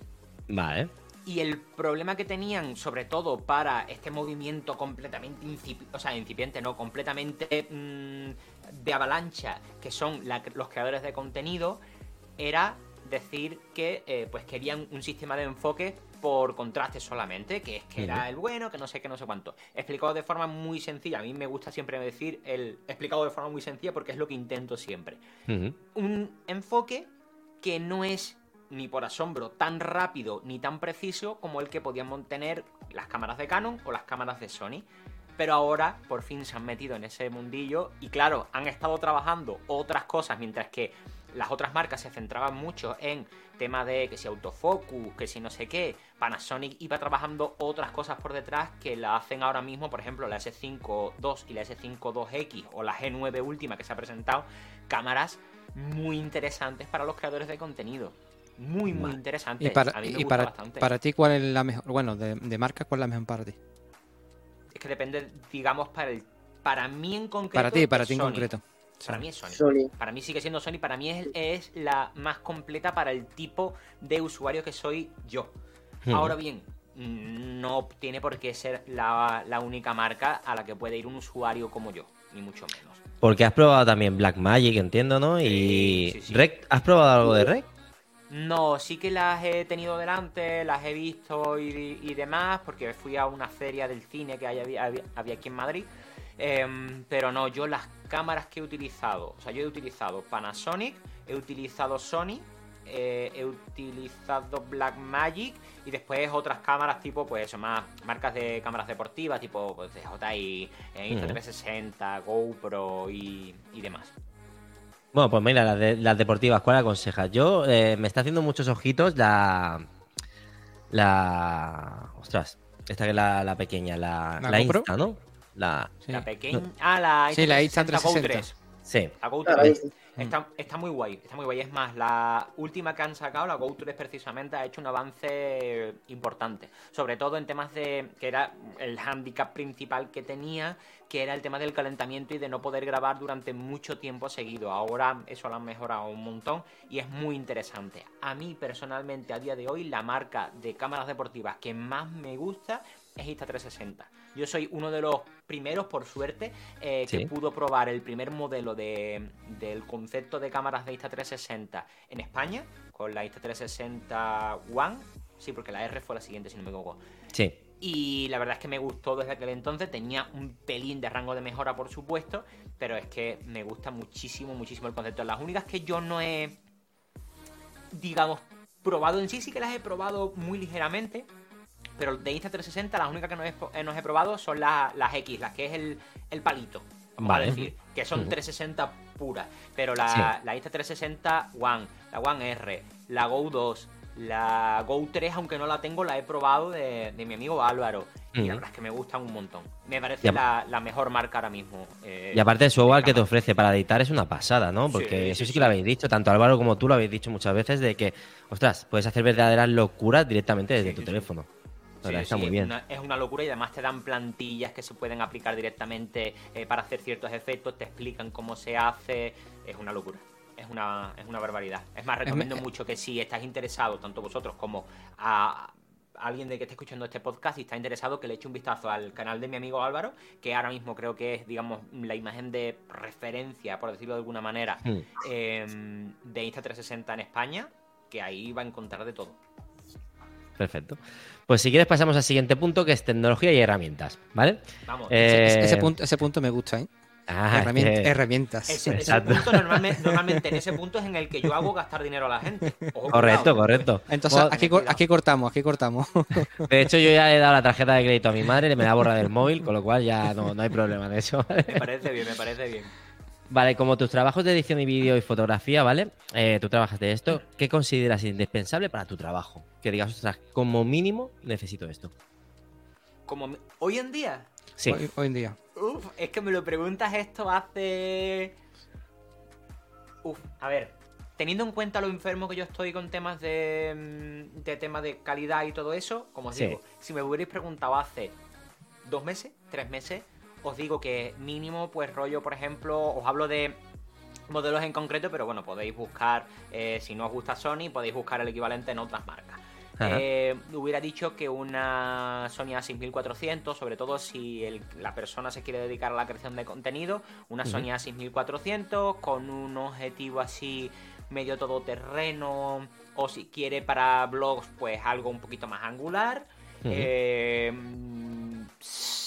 Vale. Y el problema que tenían, sobre todo para este movimiento completamente incipiente, o sea, incipiente, no, completamente mm, de Avalancha, que son los creadores de contenido, era decir que eh, pues querían un sistema de enfoque por contraste solamente, que es que era el bueno, que no sé qué, no sé cuánto. Explicado de forma muy sencilla. A mí me gusta siempre decir el explicado de forma muy sencilla porque es lo que intento siempre. Un enfoque que no es ni por asombro tan rápido ni tan preciso como el que podían tener las cámaras de Canon o las cámaras de Sony. Pero ahora por fin se han metido en ese mundillo y claro, han estado trabajando otras cosas mientras que las otras marcas se centraban mucho en tema de que si autofocus, que si no sé qué. Panasonic iba trabajando otras cosas por detrás que la hacen ahora mismo, por ejemplo, la S5 II y la S5 2X o la G9 última que se ha presentado, cámaras muy interesantes para los creadores de contenido. Muy, muy interesantes. Y para, para, ti, ¿cuál es la mejor? Bueno, de, de marca, ¿cuál es la mejor para ti? Es que depende, digamos, para el para mí en concreto. Para ti, para ti en concreto. Para mí es Sony. Para mí sigue siendo Sony. Para mí es, es, la más completa para el tipo de usuario que soy yo. Hmm. Ahora bien, no tiene por qué ser la, única marca a la que puede ir un usuario como yo, ni mucho menos. Porque has probado también Blackmagic, entiendo, ¿no? Y Rec, ¿has probado algo de Rec? No, sí que las he tenido delante, las he visto y, demás, porque fui a una feria del cine que había, había aquí en Madrid. Em, pero no, yo las cámaras que he utilizado, o sea, yo he utilizado Panasonic, he utilizado Sony, eh, he utilizado Blackmagic y después otras cámaras tipo, pues eso, más marcas de cámaras deportivas, tipo pues, DJI, eh, Insta360, GoPro y, demás. Bueno, pues mira, las, deportivas, ¿cuál aconsejas? Yo eh, me está haciendo muchos ojitos la. La. Ostras, esta que es la, pequeña, la, la, Insta, ¿no? La, pequeña. Ah, la, sí, la Insta360. Sí. La Go 3. Está, muy guay, está muy guay. Es más, la última que han sacado, la Go 3 precisamente, ha hecho un avance importante. Sobre todo en temas de. que era el handicap principal que tenía, que era el tema del calentamiento y de no poder grabar durante mucho tiempo seguido. Ahora eso lo han mejorado un montón y es muy interesante. A mí personalmente, a día de hoy, la marca de cámaras deportivas que más me gusta es Insta360. Yo soy uno de los primeros, por suerte, eh, que pudo probar el primer modelo de, del concepto de cámaras de Insta360 en España, con la Insta360 One. Sí, porque la R fue la siguiente, si no me equivoco. Sí. Y la verdad es que me gustó desde aquel entonces. Tenía un pelín de rango de mejora, por supuesto. Pero es que me gusta muchísimo, muchísimo el concepto. Las únicas que yo no he, digamos, probado en sí, sí que las he probado muy ligeramente. Pero de Insta360 las únicas que no he, eh, probado son las, X, las que es el, palito. Vamos decir, que son 360 puras. Pero la, la Insta360 One, la One R, la Go 2, la Go 3, aunque no la tengo, la he probado de, mi amigo Álvaro. Y la verdad es que me gustan un montón. Me parece la, mejor marca ahora mismo. Eh, y aparte el software que te ofrece para editar es una pasada, ¿no? Porque eso sí, que lo habéis dicho, tanto Álvaro como tú lo habéis dicho muchas veces, de que, ostras, puedes hacer verdaderas locuras directamente desde tu teléfono está muy bien. Es una, locura y además te dan plantillas que se pueden aplicar directamente eh, para hacer ciertos efectos, te explican cómo se hace. Es una locura. Es una, es una barbaridad. Es más, recomiendo mucho que si estás interesado, tanto vosotros como a alguien de que esté escuchando este podcast y está interesado, que le eche un vistazo al canal de mi amigo Álvaro, que ahora mismo creo que es, digamos, la imagen de referencia, por decirlo de alguna manera, em, de Insta360 en España, que ahí va a encontrar de todo. Perfecto. Pues si quieres pasamos al siguiente punto, que es tecnología y herramientas, ¿vale? Vamos. Eh, ese, punto, ese punto me gusta, ¿eh? Ah, herramientas. normalmente, en ese punto es en el que yo hago gastar dinero a la gente. correcto, correcto. Entonces, aquí, aquí, cortamos, aquí cortamos. De hecho, yo ya he dado la tarjeta de crédito a mi madre, me la borra del móvil, con lo cual ya no, no hay problema de eso. Me parece bien, me parece bien. Vale, como tus trabajos de edición y vídeo y fotografía, ¿vale? Eh, tú trabajas de esto. ¿Qué consideras indispensable para tu trabajo? Que digas, ostras, como mínimo necesito esto. Como hoy en día. Sí. Hoy, en día. Uf, es que me lo preguntas esto hace. Uf, a ver. Teniendo en cuenta lo enfermo que yo estoy con temas de, mm, de temas de calidad y todo eso, como os digo, si me hubierais preguntado hace dos meses, tres meses, os digo que mínimo, pues rollo, por ejemplo, os hablo de modelos en concreto, pero bueno, podéis buscar, eh, si no os gusta Sony, podéis buscar el equivalente en otras marcas. Eh, hubiera dicho que una Sony A6400, sobre todo si la persona se quiere dedicar a la creación de contenido, una Sony A6400 con un objetivo así medio todoterreno o si quiere para blogs pues algo un poquito más angular. Eh,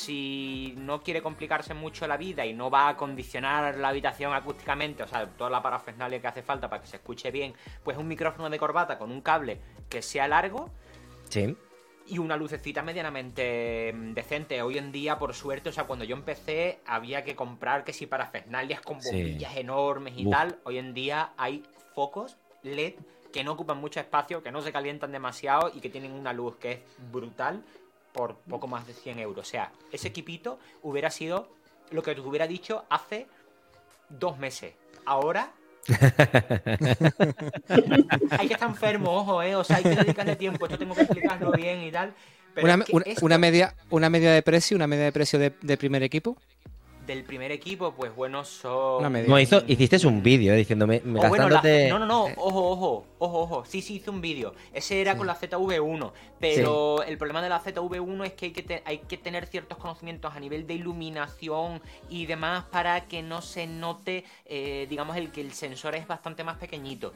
si no quiere complicarse mucho la vida y no va a acondicionar la habitación acústicamente, o sea, toda la parafernalia que hace falta para que se escuche bien, pues un micrófono de corbata con un cable que sea largo. Sí. Y una lucecita medianamente mm, decente. Hoy en día, por suerte, o sea, cuando yo empecé, había que comprar que si parafernalias con bombillas enormes y tal. Hoy en día hay focos LED que no ocupan mucho espacio, que no se calientan demasiado y que tienen una luz que es brutal por poco más de 100 euros. O sea, ese equipito hubiera sido lo que te hubiera dicho hace dos meses. Ahora hay que estar enfermo, ojo, ¿eh? O sea, hay que dedicarle tiempo. Esto tengo que explicarlo bien y tal. una, media, una media de precio, una media de precio de primer equipo del primer equipo, pues bueno, son. No, hizo, hiciste un vídeo eh, diciéndome. no, no, no, ojo, ojo, ojo, ojo. Sí, sí, hice un vídeo. Ese era con la ZV1. Pero el problema de la ZV1 es que hay que, hay que tener ciertos conocimientos a nivel de iluminación y demás para que no se note, eh, digamos, el que el sensor es bastante más pequeñito.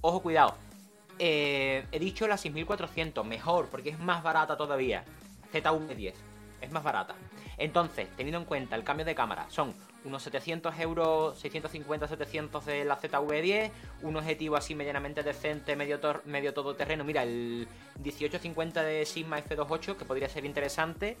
Ojo, cuidado. Eh, he dicho la 6400, mejor, porque es más barata todavía. ZV10, es más barata. Entonces, teniendo en cuenta el cambio de cámara, son unos 700 euros, 650, 700 de la ZV10, un objetivo así medianamente decente, medio, medio todoterreno. Mira, el 1850 de Sigma F28, que podría ser interesante,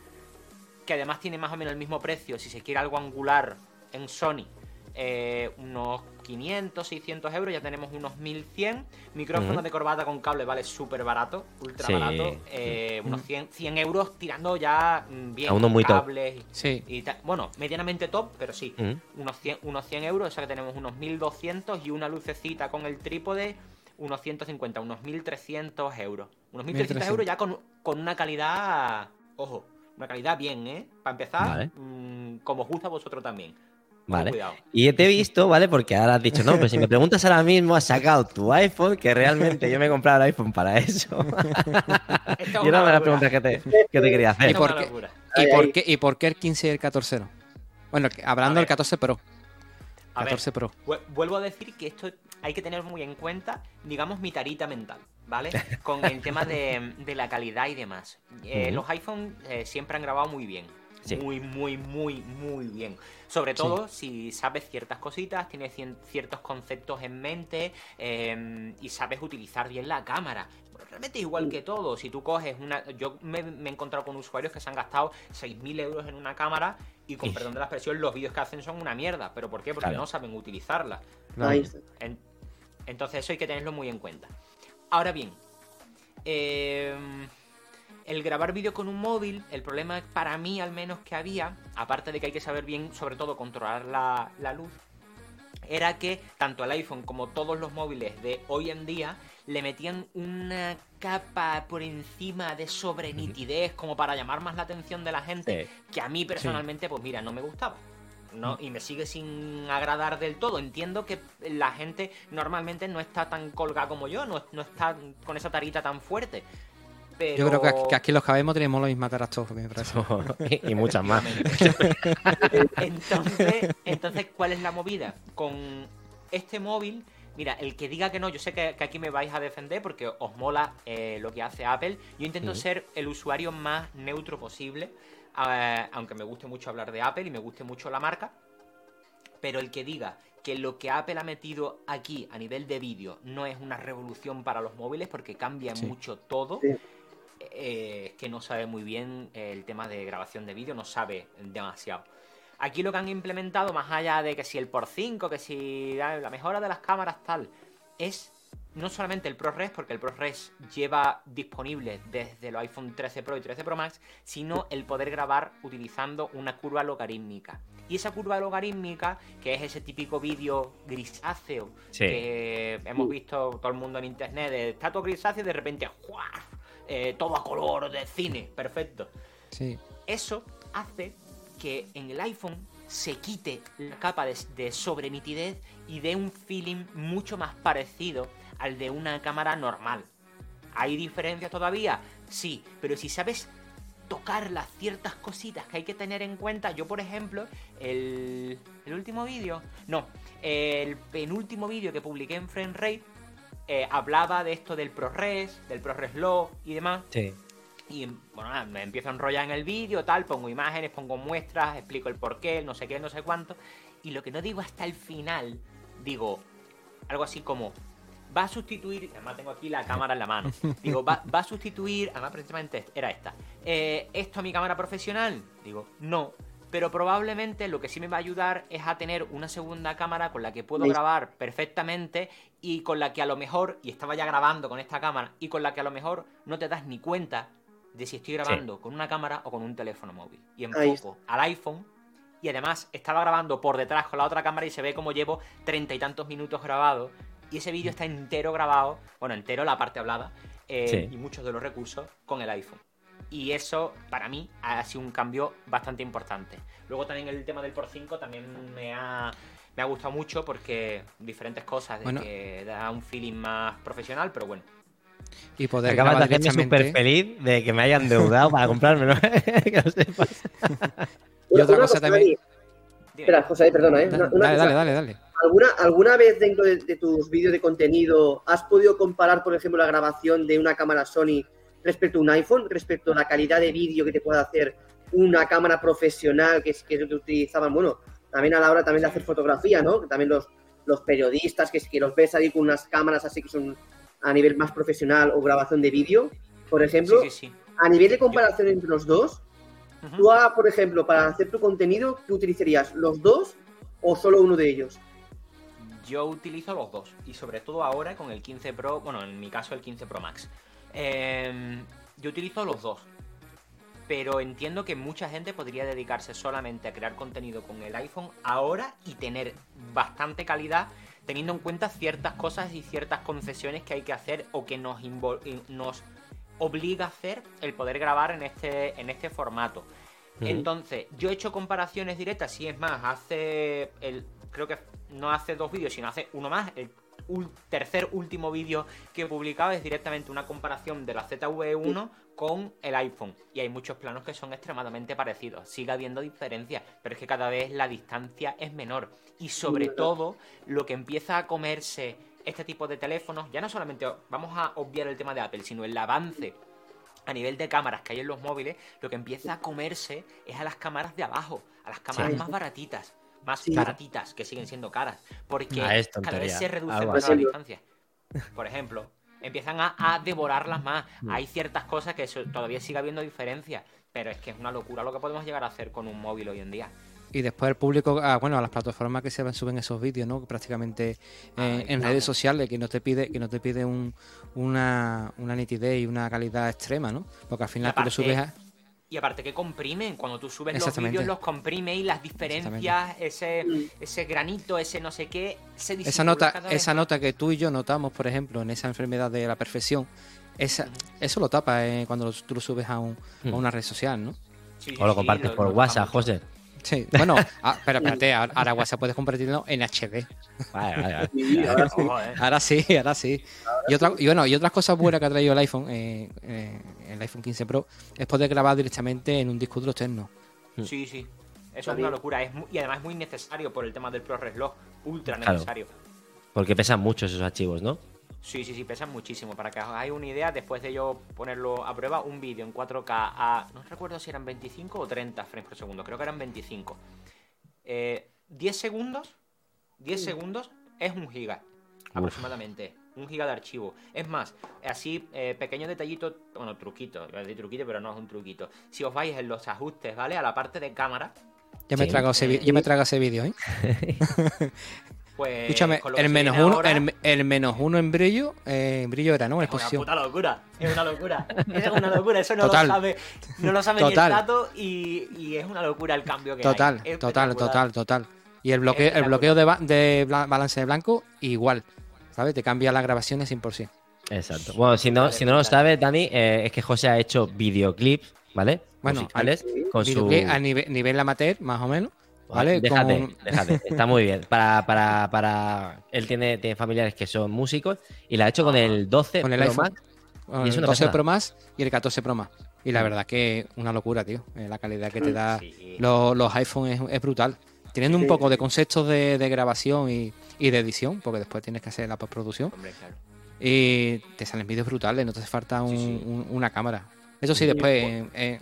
que además tiene más o menos el mismo precio, si se quiere algo angular en Sony, eh, unos 500, 600 euros, ya tenemos unos 1100. Micrófono de corbata con cable vale súper barato, ultra barato. Eh, unos 100, 100, euros tirando ya mm, bien. A uno muy cables sí. y Bueno, medianamente top, pero sí. unos, 100, unos 100 euros, o sea que tenemos unos 1200 y una lucecita con el trípode, unos 150, unos 1300 euros. Unos 1300 euros ya con, con una calidad. Ojo, una calidad bien, ¿eh? Para empezar, mm, como gusta a vosotros también. Vale. Y te he visto, ¿vale? Porque ahora has dicho, no, pero si me preguntas ahora mismo, has sacado tu iPhone, que realmente yo me he comprado el iPhone para eso. y era una de las preguntas que te, que te quería hacer. ¿Y por, qué, ¿y, por qué, ¿Y por qué el 15 y el 14 no? Bueno, hablando del 14 Pro. 14 Pro. Vuelvo a decir que esto hay que tener muy en cuenta, digamos, mi tarita mental, ¿vale? Con el tema de, la calidad y demás. Eh, los iPhone eh, siempre han grabado muy bien muy, muy, muy, muy bien. Sobre todo si sabes ciertas cositas, tienes ciertos conceptos en mente em, y sabes utilizar bien la cámara. realmente es igual que todo. Si tú coges una. Yo me, he encontrado con usuarios que se han gastado 6.000 euros en una cámara y con perdón de la expresión, los vídeos que hacen son una mierda. ¿Pero por qué? Porque no saben utilizarla. entonces, eso hay que tenerlo muy en cuenta. Ahora bien, eh el grabar vídeo con un móvil, el problema para mí al menos que había, aparte de que hay que saber bien, sobre todo, controlar la, luz, era que tanto el iPhone como todos los móviles de hoy en día le metían una capa por encima de sobrenitidez como para llamar más la atención de la gente, que a mí personalmente, pues mira, no me gustaba. ¿no? Y me sigue sin agradar del todo. Entiendo que la gente normalmente no está tan colgada como yo, no, no está con esa tarita tan fuerte. Yo creo que aquí, los cabemos tenemos la misma todos, y muchas más. entonces, ¿cuál es la movida? Con este móvil, mira, el que diga que no, yo sé que, aquí me vais a defender porque os mola eh, lo que hace Apple. Yo intento ser el usuario más neutro posible, eh, aunque me guste mucho hablar de Apple y me guste mucho la marca. Pero el que diga que lo que Apple ha metido aquí a nivel de vídeo no es una revolución para los móviles porque cambia mucho todo. Eh, que no sabe muy bien el tema de grabación de vídeo, no sabe demasiado. Aquí lo que han implementado, más allá de que si el por 5, que si la mejora de las cámaras tal, es no solamente el ProRes, porque el ProRes lleva disponible desde los iPhone 13 Pro y 13 Pro Max, sino el poder grabar utilizando una curva logarítmica. Y esa curva logarítmica, que es ese típico vídeo grisáceo que hemos visto todo el mundo en internet, de está todo grisáceo y de repente ¡juá! Eh, todo a color de cine, perfecto. Sí. Eso hace que en el iPhone se quite la capa de, de sobrenitidez y dé un feeling mucho más parecido al de una cámara normal. ¿Hay diferencias todavía? Sí, pero si sabes tocar las ciertas cositas que hay que tener en cuenta, yo por ejemplo, el, el último vídeo, no, el penúltimo vídeo que publiqué en FrameRate eh, hablaba de esto del ProRes, del ProRes Law y demás. Sí. Y bueno, nada, me empiezo a enrollar en el vídeo, tal, pongo imágenes, pongo muestras, explico el porqué, no sé qué, no sé cuánto. Y lo que no digo hasta el final, digo algo así como, va a sustituir, además tengo aquí la cámara en la mano, digo, va, va a sustituir, además precisamente era esta, eh, ¿esto a mi cámara profesional? Digo, no, pero probablemente lo que sí me va a ayudar es a tener una segunda cámara con la que puedo grabar perfectamente y con la que a lo mejor, y estaba ya grabando con esta cámara, y con la que a lo mejor no te das ni cuenta de si estoy grabando con una cámara o con un teléfono móvil. Y enfoco al iPhone y además estaba grabando por detrás con la otra cámara y se ve como llevo treinta y tantos minutos grabado. Y ese vídeo está entero grabado, bueno, entero la parte hablada, eh, Sí. y muchos de los recursos con el iPhone. Y eso, para mí, ha sido un cambio bastante importante. Luego también el tema del por 5 también me ha, me ha gustado mucho porque diferentes cosas, de Bueno. que da un feeling más profesional, pero bueno. Y poder Acabas de hacerme súper feliz de que me hayan endeudado para comprármelo. que lo sepas. Y otra cosa también-. Espera, José, perdona, ¿eh? Una- Dale, una dale, cosa. dale, dale. ¿Alguna, ¿Alguna vez dentro de, de tus vídeos de contenido has podido comparar, por ejemplo, la grabación de una cámara Sony respecto a un iPhone, respecto a la calidad de vídeo que te puede hacer una cámara profesional que, es- que utilizaban, bueno, también a la hora también de hacer fotografía, ¿no? También los, los periodistas que, que los ves ahí con unas cámaras así que son a nivel más profesional o grabación de vídeo, por ejemplo, Sí, sí, sí. a nivel de comparación entre los dos, tú, ah, por ejemplo, para hacer tu contenido, ¿tú utilizarías los dos o solo uno de ellos? Yo utilizo los dos y sobre todo ahora con el 15 Pro, bueno, en mi caso el 15 Pro Max. Em, yo utilizo los dos, pero entiendo que mucha gente podría dedicarse solamente a crear contenido con el iPhone ahora y tener bastante calidad teniendo en cuenta ciertas cosas y ciertas concesiones que hay que hacer o que nos, obliga a hacer el poder grabar en este, en este formato. Entonces, yo he hecho comparaciones directas, si es más, hace el. Creo que no hace dos vídeos, sino hace uno más. El tercer último vídeo que he publicado es directamente una comparación de la ZV1 con el iPhone. Y hay muchos planos que son extremadamente parecidos. Sigue habiendo diferencias, pero es que cada vez la distancia es menor. Y sobre todo, lo que empieza a comerse este tipo de teléfonos, ya no solamente vamos a obviar el tema de Apple, sino el avance a nivel de cámaras que hay en los móviles, lo que empieza a comerse es a las cámaras de abajo, a las cámaras Sí. más baratitas, más Sí. baratitas, que siguen siendo caras, porque Ah, es cada vez se reduce más la distancia. Por ejemplo, empiezan a, a devorarlas más. Mm. Hay ciertas cosas que eso- todavía sigue habiendo diferencias, pero es que es una locura lo que podemos llegar a hacer con un móvil hoy en día. Y después el público, ah, bueno, a las plataformas que se van- suben esos vídeos, ¿no? Prácticamente eh, Ay, en claro. redes sociales, que no te pide, que no te pide un- una, una nitidez y una calidad extrema, ¿no? Porque al final tú lo subes a... Y aparte que comprimen, cuando tú subes los vídeos los comprime y las diferencias, ese, ese granito, ese no sé qué, se Esa nota, esa más. nota que tú y yo notamos, por ejemplo, en esa enfermedad de la perfección, esa, eso lo tapa eh, cuando lo- tú lo subes a, un- a Hmm. una red social, ¿no? Sí, O lo sí, compartes lo- por lo WhatsApp, tocamos. José. Sí, bueno, ah, pero espérate, ahora WhatsApp puedes compartirlo en HD. Vale, vale, vale. Sí, ahora sí. Ahora sí, ahora sí. Y, otra, y bueno, y otras cosas buenas que ha traído el iPhone, eh, eh, el iPhone 15 Pro, es poder grabar directamente en un disco duro externo. Sí, sí. Eso es una locura. Es y además es muy necesario por el tema del ProRes Log. Ultra Claro. necesario. Porque pesan mucho esos archivos, ¿no? Sí, sí, sí, pesan muchísimo. Para que os hagáis una idea, después de yo ponerlo a prueba, un vídeo en 4K a. No recuerdo si eran 25 o 30 frames por segundo. Creo que eran 25. Eh, 10 segundos. 10 segundos es un giga. Aproximadamente. Un giga de archivo. Es más, así, eh, pequeño detallito. Bueno, truquito. Iba a decir truquito, pero no es un truquito. Si os vais en los ajustes, ¿vale? A la parte de cámara. Ya me Sí. trago ese, ya me trago ese vídeo, ¿eh? Pues. Escúchame, el menos uno, ahora- el, el menos uno en brillo, eh, en brillo era, ¿no? En Es una puta locura, es una locura. Es una locura, eso no Total. lo sabe, no lo sabe Total. ni el dato y, y es una locura el cambio que Total, hay. Es total, espectacular. total, total. Y el bloqueo, el bloqueo de, ba- de balance de blanco, igual. ¿Sabes? Te cambia las grabaciones 100%. Exacto. Bueno, si no, si no lo sabes, Dani, eh, es que José ha hecho videoclips, ¿vale? Bueno, Musicales, al- con su... A nivel, nivel amateur, más o menos. ¿Vale? Déjate, Con- déjate. Está muy bien. Para, para, para... Él tiene, tiene familiares que son músicos y la ha hecho con el 12 Con el Pro iPhone. Max el 12 Pro Max y el 14 Pro Max. Y la mm. verdad que una locura, tío. Eh, la calidad que te mm, da los, los iPhones es, brutal. Teniendo un poco de conceptos de, grabación y, de edición, porque después tienes que hacer la postproducción. Y te salen vídeos brutales, no te hace falta una cámara. Eso sí, después, eh,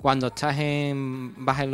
cuando estás en baja,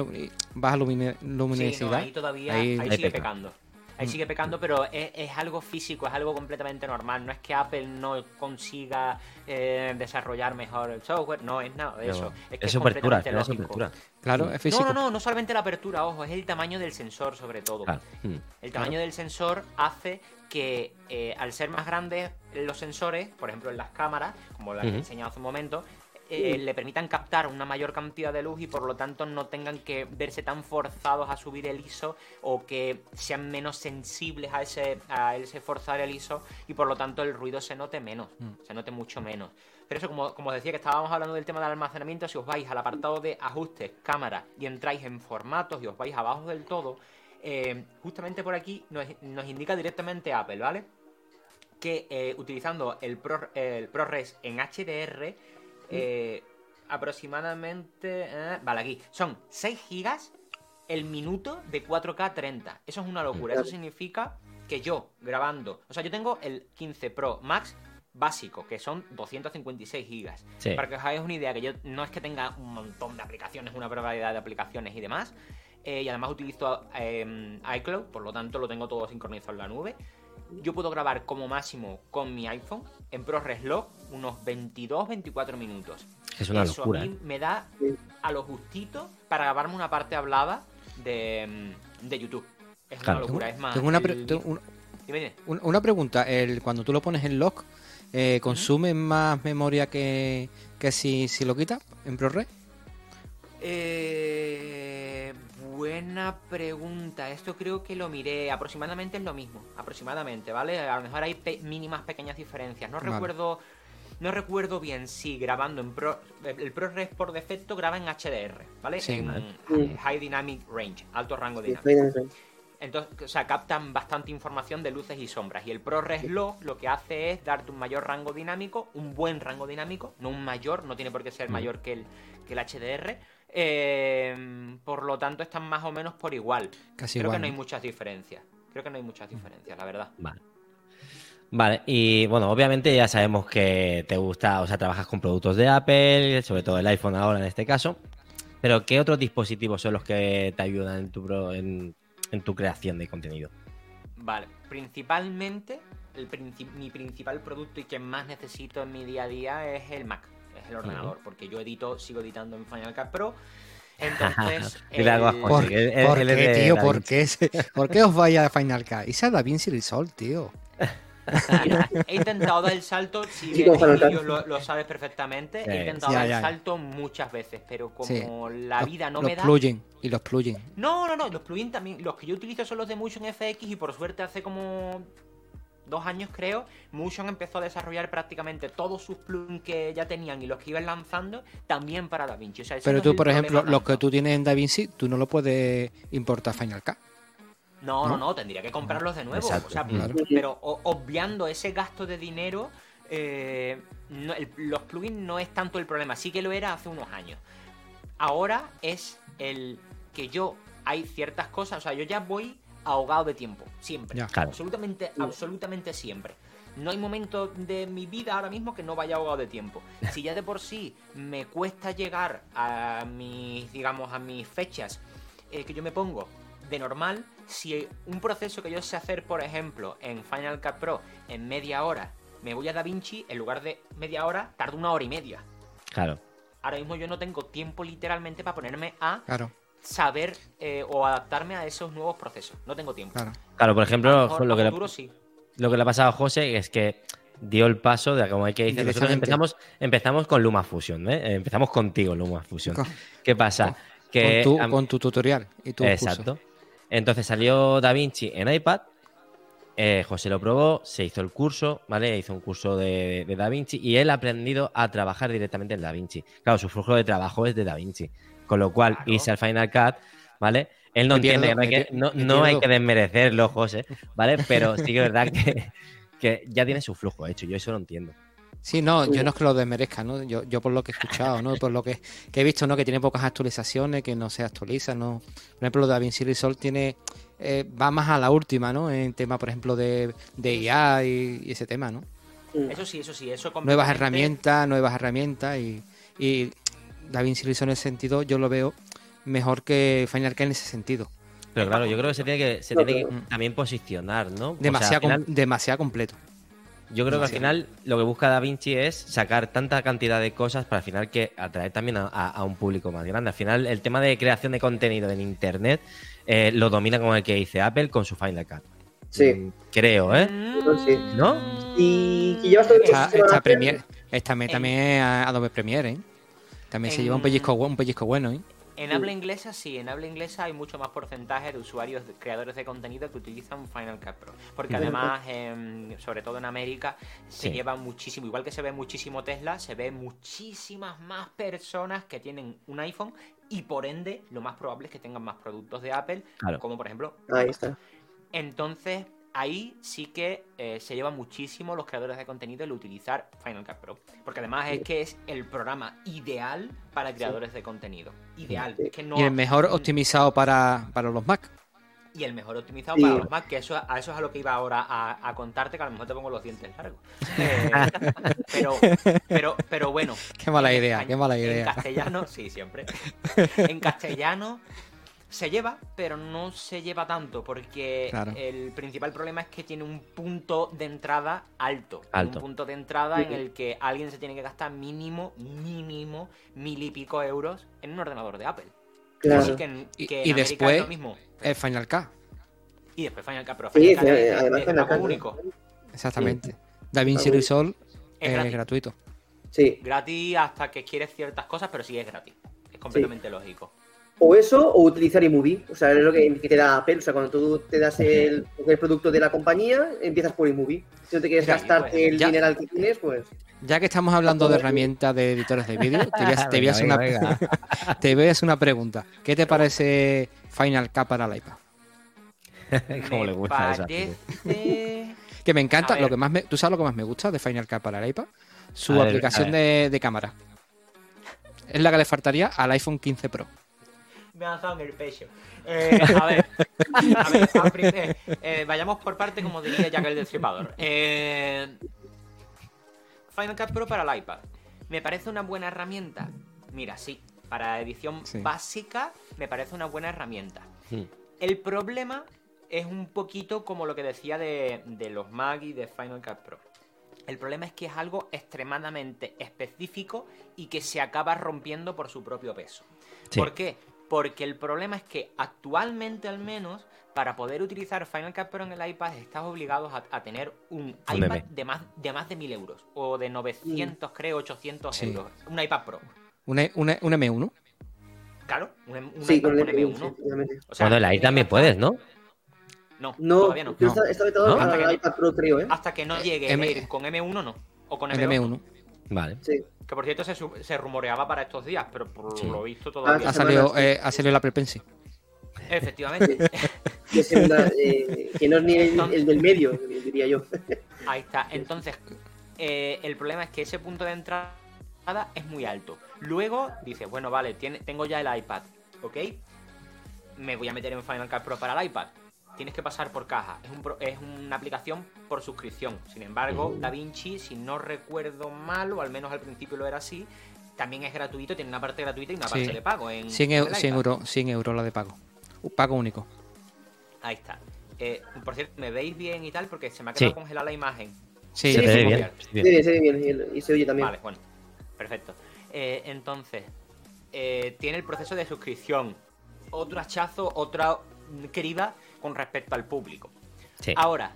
baja luminosidad. ahí todavía ahí, sigue pecando. Ahí mm. sigue pecando, pero es, algo físico, es algo completamente normal. No es que Apple no consiga eh, desarrollar mejor el software, no es nada de eso. Es, que es, apertura, es apertura. Claro, es físico. No, no, no, no solamente la apertura, ojo, es el tamaño del sensor sobre todo. Mm. El tamaño del sensor hace que eh, al ser más grandes los sensores, por ejemplo en las cámaras, como las que he enseñado hace un momento, eh, le permitan captar una mayor cantidad de luz y por lo tanto no tengan que verse tan forzados a subir el ISO o que sean menos sensibles a ese, a ese forzar el ISO y por lo tanto el ruido se note menos, mm. se note mucho menos. Pero eso, como, como decía que estábamos hablando del tema del almacenamiento, si os vais al apartado de ajustes, cámara y entráis en formatos y os vais abajo del todo, eh, justamente por aquí nos, indica directamente Apple, ¿vale? Que eh, utilizando el, el ProRes en HDR eh, aproximadamente. Eh, vale, aquí. Son 6 gigas el minuto de 4K 30. Eso es una locura. Eso significa que yo grabando. O sea, yo tengo el 15 Pro Max básico, que son 256 gigas. Para que os hagáis una idea, que yo no es que tenga un montón de aplicaciones, una variedad de aplicaciones y demás. Eh, y además utilizo em, iCloud, por lo tanto lo tengo todo sincronizado en la nube yo puedo grabar como máximo con mi iPhone en ProRes Log unos 22-24 minutos. Es una Eso locura. A mí ¿eh? me da a lo justito para grabarme una parte hablada de, de YouTube. Es una locura, es más. Tengo una, una pregunta. El, cuando tú lo pones en log, eh, ¿consume más memoria que, que si, si lo quitas en ProRes? Eh Buena pregunta. Esto creo que lo miré. Aproximadamente es lo mismo. Aproximadamente, ¿vale? A lo mejor hay mínimas pequeñas diferencias. No recuerdo. No recuerdo bien si grabando en Pro. El ProRes por defecto graba en HDR, ¿vale? en High Dynamic Range, alto rango dinámico. Entonces, o sea, captan bastante información de luces y sombras. Y el ProRes Log lo que hace es darte un mayor rango dinámico, un buen rango dinámico, no un mayor, no tiene por qué ser mayor que el, que el HDR eh, por lo tanto, están más o menos por igual. Casi Creo que no hay muchas diferencias. Creo que no hay muchas diferencias, la verdad. Vale. Vale, y bueno, obviamente ya sabemos que te gusta, o sea, trabajas con productos de Apple, sobre todo el iPhone ahora en este caso. Pero, ¿qué otros dispositivos son los que te ayudan en tu, en, tu creación de contenido? Vale, principalmente, mi principal producto y que más necesito en mi día a día es el Mac el ordenador, porque yo edito, sigo editando en Final Cut Pro. Entonces. ¿Por, qué, tío? ¿Por qué, ¿Por qué os vaya a Final Cut? Y sea DaVinci Resolve, tío. he intentado dar el salto, si sí, lo, lo, sabes perfectamente, he intentado dar el salto muchas veces, pero como la vida no me da. Plugin, y los plugins. No, no, no, los plugins también. Los que yo utilizo son los de Motion FX y por suerte hace como dos años creo, Motion empezó a desarrollar prácticamente todos sus plugins que ya tenían y los que iban lanzando también para DaVinci. Pero tú, por ejemplo, los que tú tienes en DaVinci, tú no lo puedes importar a Final Cut. No, no, no, tendría que comprarlos de nuevo. Pero obviando ese gasto de dinero, eh, los plugins no es tanto el problema. Sí que lo era hace unos años. Ahora es el que yo hay ciertas cosas, o sea, yo ya voy ahogado de tiempo, siempre. Absolutamente, absolutamente siempre. No hay momento de mi vida ahora mismo que no vaya ahogado de tiempo. Si ya de por sí me cuesta llegar a mis, digamos, a mis fechas eh, que yo me pongo de normal, si un proceso que yo sé hacer, por ejemplo, en Final Cut Pro en media hora, me voy a DaVinci, en lugar de media hora, tardo una hora y media. Claro. Ahora mismo yo no tengo tiempo literalmente para ponerme a claro saber eh, o adaptarme a esos nuevos procesos. No tengo tiempo. Claro, por ejemplo, lo, que le, lo que le ha pasado a José es que dio el paso de como hay que decir. Nosotros empezamos, empezamos con Luma Fusion, ¿eh? empezamos contigo, Luma Fusion. ¿Qué pasa? Que, con, tu, tutorial y tu Exacto. Entonces salió DaVinci en iPad. Eh, José lo probó, se hizo el curso, ¿vale? Hizo un curso de, de DaVinci y él ha aprendido a trabajar directamente en DaVinci. Claro, su flujo de trabajo es de DaVinci. Con lo cual, irse al Final Cut, ¿vale? Él no entiende que no hay que, desmerecerlo, José, ¿vale? Pero sí que es verdad que, ya tiene su flujo hecho, yo eso lo entiendo. Sí, no, yo no es que lo desmerezca, ¿no? Yo, yo por lo que he escuchado, ¿no? Por lo que, que he visto, ¿no? Que tiene pocas actualizaciones, que no se actualiza, ¿no? Por ejemplo, DaVinci Resolve tiene... Eh, va más a la última, ¿no? En tema, por ejemplo, de, de IA y, y ese tema, ¿no? Eso sí, eso sí, eso Nuevas completamente- herramientas, nuevas herramientas y, y DaVinci Resolve en ese sentido yo lo veo mejor que Final Cut en ese sentido. Pero claro, yo creo que se tiene que, se No, tiene que también posicionar, ¿no? O sea, Demasiado, al final- com- demasiado completo. Yo creo que al final lo que busca Da Vinci es sacar tanta cantidad de cosas para al final que atraer también a, a- a un público más grande. Al final el tema de creación de contenido en internet eh, lo domina como el que dice Apple con su Final Cut. Sí. Mm, Creo, ¿eh? Sí. ¿No? Y que llevas todo el Esta, esta Premiere, esta En- también es a- Adobe Premiere, ¿eh? También se En- lleva un pellizco, un pellizco bueno, ¿eh? En habla inglesa, sí, en habla inglesa hay mucho más porcentaje de usuarios, de creadores de contenido que utilizan Final Cut Pro. Porque además, em, sobre todo en América, se Sí. lleva muchísimo, igual que se ve muchísimo Tesla, se ve muchísimas más personas que tienen un iPhone y por ende lo más probable es que tengan más productos de Apple, Claro. como por ejemplo Ahí está. entonces, ahí sí que eh, se lleva muchísimo los creadores de contenido el utilizar Final Cut Pro. Porque además es que es el programa ideal para creadores de contenido. Ideal. Sí. Es que no, Y el mejor optimizado para, para los Mac. y el mejor optimizado Sí. para los Mac, que eso, a eso es a lo que iba ahora a, a contarte, que a lo mejor te pongo los dientes largos. Eh, pero, pero, pero bueno. Qué mala en idea, qué mala En idea. castellano, sí, siempre. En castellano se lleva, pero no se lleva tanto, porque Claro. el principal problema es que tiene un punto de entrada alto. Un punto de entrada en el que alguien se tiene que gastar mínimo, mínimo, mil y pico euros en un ordenador de Apple. Claro. Así que en, Y- que después- es lo mismo. El Final Cut, Y después Final Cut. Sí, Final Cut sí, es- además es Final pago Cut, único. exactamente. DaVinci Ah, Resolve Es es gratis. gratuito. Sí. Gratis hasta que quieres ciertas cosas, pero sí es gratis. Es completamente lógico. O eso, o utilizar iMovie. O sea, es lo que, que te da Apple. O sea, cuando tú te das el, el producto de la compañía, empiezas por iMovie. Si no te quieres Sí, gastarte pues, el ya. dineral que tienes, pues. Ya que estamos hablando de herramientas de editores de vídeo, te voy a, te voy a hacer Venga, una, venga, te voy a hacer una pregunta. ¿Qué te parece Final Cut para el iPad? ¿Cómo le gusta parece... Que me encanta, lo que más me, ¿tú sabes lo que más me gusta de Final Cut para el iPad? Su A aplicación de, de cámara. Es la que le faltaría al iPhone 15 Pro. Me ha dado en el pecho. Eh, a ver, a ver, a eh, eh, vayamos por parte, como diría Jack el Destripador. Eh, Final Cut Pro para el iPad. ¿Me parece una buena herramienta? Mira, sí. Para edición Sí. básica, me parece una buena herramienta. Hmm. El problema es un poquito como lo que decía de, de los Mac y de Final Cut Pro. El problema es que es algo extremadamente específico y que se acaba rompiendo por su propio peso. Sí. ¿Por qué? Porque el problema es que actualmente al menos, para poder utilizar Final Cut Pro en el iPad, estás obligado a, a tener un iPad de más, de más de 1000 euros. O de 900, creo, 800 Sí. euros. Un iPad Pro. Un, E- un, E- un M1. Claro, un, un Sí, iPad con el con M1. M1. sí. O sea, Bueno, el ahí tienes también puedes, ¿no? No, No, todavía no. No. Está, ¿No? Hasta que- iPad Pro, creo, ¿eh? Hasta que no llegue M- con M1 no. O con El M2. M1. Vale. Sí. Que por cierto se, rumoreaba para estos días, pero por Sí. lo visto Ah, todavía. Ha sí. no. salido, eh, ha salido el Apple Pencil. Efectivamente. Eh, que no es ni el, el del medio, diría yo. Ahí está. Entonces, eh, el problema es que ese punto de entrada es muy alto. Luego dices, bueno, vale, tiene- tengo ya el iPad, ¿ok? Me voy a meter en Final Cut Pro para el iPad. Tienes que pasar por caja. Es, un pro- es una aplicación por suscripción. Sin embargo, DaVinci, si no recuerdo mal, o al menos al principio lo era así, también es gratuito, tiene una parte gratuita y una Sí. parte de pago. En, 100, en eu- el 100 iPad. euros 100 euros la de pago. Un pago único. Ahí está. Eh, por cierto, ¿me veis bien y tal? Porque se me ha quedado Sí. congelada la imagen. Sí, Se Sí, te sí, ve sí. bien. sí, Se bien. ve bien, se ve bien. Y, se oye también. Vale, bueno. Perfecto. Eh, entonces, eh, tiene el proceso de suscripción. Otro hachazo, otra criba con respecto al público. Sí. Ahora,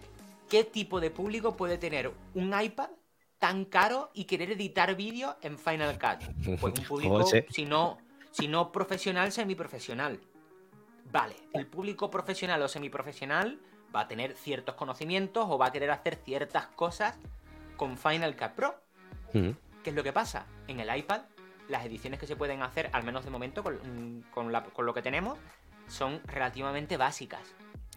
¿qué tipo de público puede tener un iPad tan caro y querer editar vídeos en Final Cut? Pues un público, si no, si no profesional, semiprofesional. Vale, el público profesional o semiprofesional va a tener ciertos conocimientos o va a querer hacer ciertas cosas con Final Cut Pro. Mm. ¿Qué es lo que pasa? En el iPad, las ediciones que se pueden hacer, al menos de momento, con, con la- con lo que tenemos, son relativamente básicas.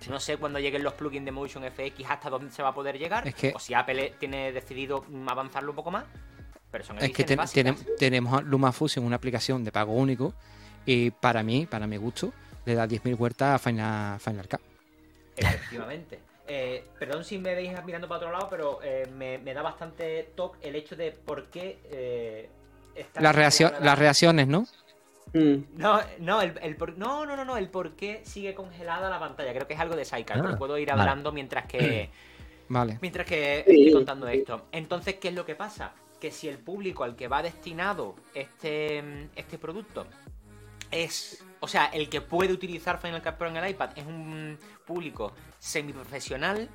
No sé cuándo lleguen los plugins de Motion FX hasta dónde se va a poder llegar. Es que- o si Apple tiene decidido avanzarlo un poco más. Pero son Es que ten- tenem- tenemos LumaFusion, una aplicación de pago único, y para mí, para mi gusto, le da 10.000 vueltas a Final, Final Cut. Efectivamente. Eh, perdón si me veis mirando para otro lado, pero eh, me, me da bastante toque el hecho de por qué. Eh, está Las, las reacciones, ¿no? Mm. No, no, el, el por- no, no, no, no, el por qué sigue congelada la pantalla. Creo que es algo de Sidecar, Ah, pero puedo ir vale. hablando mientras que. Vale. Mientras que estoy contando esto. Entonces, ¿qué es lo que pasa? Que si el público al que va destinado este, este producto es. O sea, el que puede utilizar Final Cut Pro en el iPad es un público semiprofesional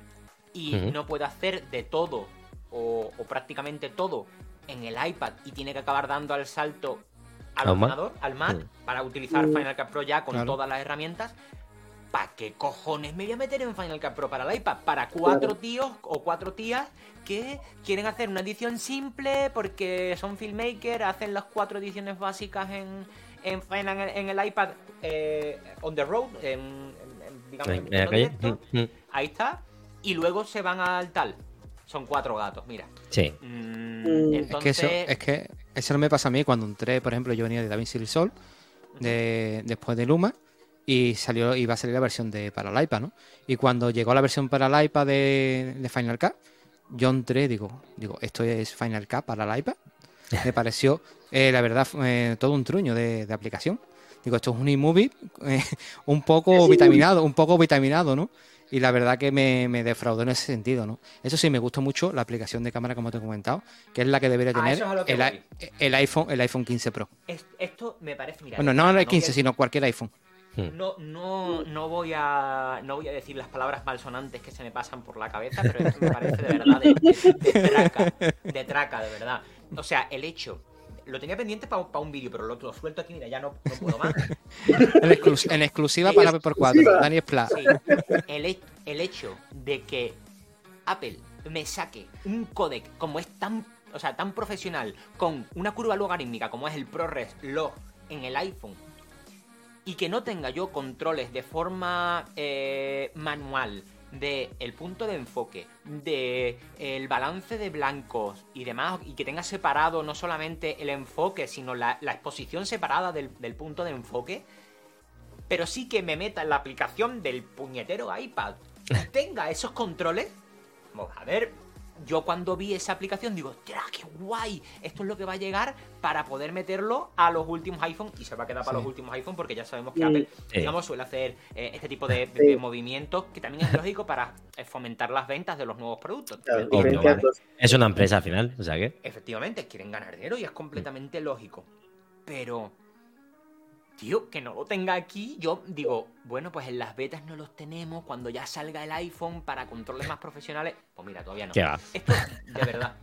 y no puede hacer de todo o, o prácticamente todo en el iPad y tiene que acabar dando al salto al ordenador, al Mac, Mm. para utilizar. Final Cut Pro ya con Claro. todas las herramientas. ¿Para qué cojones me voy a meter en Final Cut Pro para el iPad? Para cuatro Claro. tíos o cuatro tías que quieren hacer una edición simple porque son filmmakers, hacen las cuatro ediciones básicas en, en, Final- en el iPad eh, on the road, en, en- en- digamos, en En la plano calle. directo. Mm, mm. Ahí está. Y luego se van al tal. Son cuatro gatos, mira. Sí. Mm, Mm. Es que eso, entonces, es que eso no me pasa a mí cuando entré, por ejemplo, yo venía de DaVinci Resolve, de, después de Luma, y salió, iba a salir la versión de para el iPad, ¿no? Y cuando llegó la versión para el iPad de, de Final Cut, yo entré, digo, digo, esto es Final Cut para el iPad. Me pareció, eh, la verdad, eh, todo un truño de, de aplicación. Digo, esto es un iMovie eh, un poco vitaminado, un poco vitaminado, ¿no? Y la verdad que me, me defraudó en ese sentido, ¿no? Eso sí, me gustó mucho la aplicación de cámara, como te he comentado, que es la que debería Ah, tener eso es a lo que el, iPhone, el iPhone 15 Pro. es- esto me parece. Mira, Bueno, no el quiero- 15, sino cualquier iPhone. No, no, no voy a no voy a decir las palabras malsonantes que se me pasan por la cabeza, pero esto me parece de verdad de, de- de traca, de traca, de verdad. O sea, el hecho, lo tenía pendiente para un vídeo, pero lo, lo suelto aquí, mira, ya no, no puedo más. En, exclus- en exclusiva para por 4 exclusiva. Dani Splat. Sí, el, he- el hecho de que Apple me saque un codec como es tan, o sea, tan profesional, con una curva logarítmica como es el ProRes Log en el iPhone, y que no tenga yo controles de forma eh, manual de el punto de enfoque, de el balance de blancos y demás, y que tenga separado no solamente el enfoque, sino la, la exposición separada del, del punto de enfoque, pero sí que me meta en la aplicación del puñetero iPad y tenga esos controles. Vamos a ver, yo cuando vi esa aplicación digo, ¡tira, qué guay! Esto es lo que va a llegar para poder meterlo a los últimos iPhone y se va a quedar para Sí. los últimos iPhone porque ya sabemos que. Apple, Sí. digamos, suele hacer eh, este tipo de, de- Sí. de movimientos que también es lógico para eh, fomentar las ventas de los nuevos productos. Claro, Obvio, diferenciarlos. Es una empresa al final, o sea que. Efectivamente, quieren ganar dinero y es completamente lógico. Pero, tío, que no lo tenga aquí, yo digo, bueno, pues en las betas no los tenemos, cuando ya salga el iPhone para controles más profesionales, pues mira, todavía no. ¿Qué va? Esto, de verdad.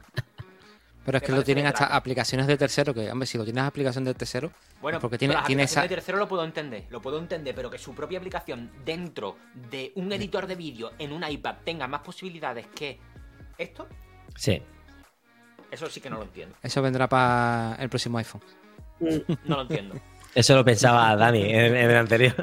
Pero es que lo tienen hasta traca. aplicaciones de tercero, que, hombre, si lo tienes aplicación de tercero, Bueno, Porque tiene- las tiene esa- de tercero lo puedo entender, lo puedo entender, pero que su propia aplicación dentro de un editor de vídeo en un iPad tenga más posibilidades que esto, Sí. eso sí que no lo entiendo. eso vendrá para el próximo iPhone. No lo entiendo. Eso lo pensaba Dani en, en el anterior.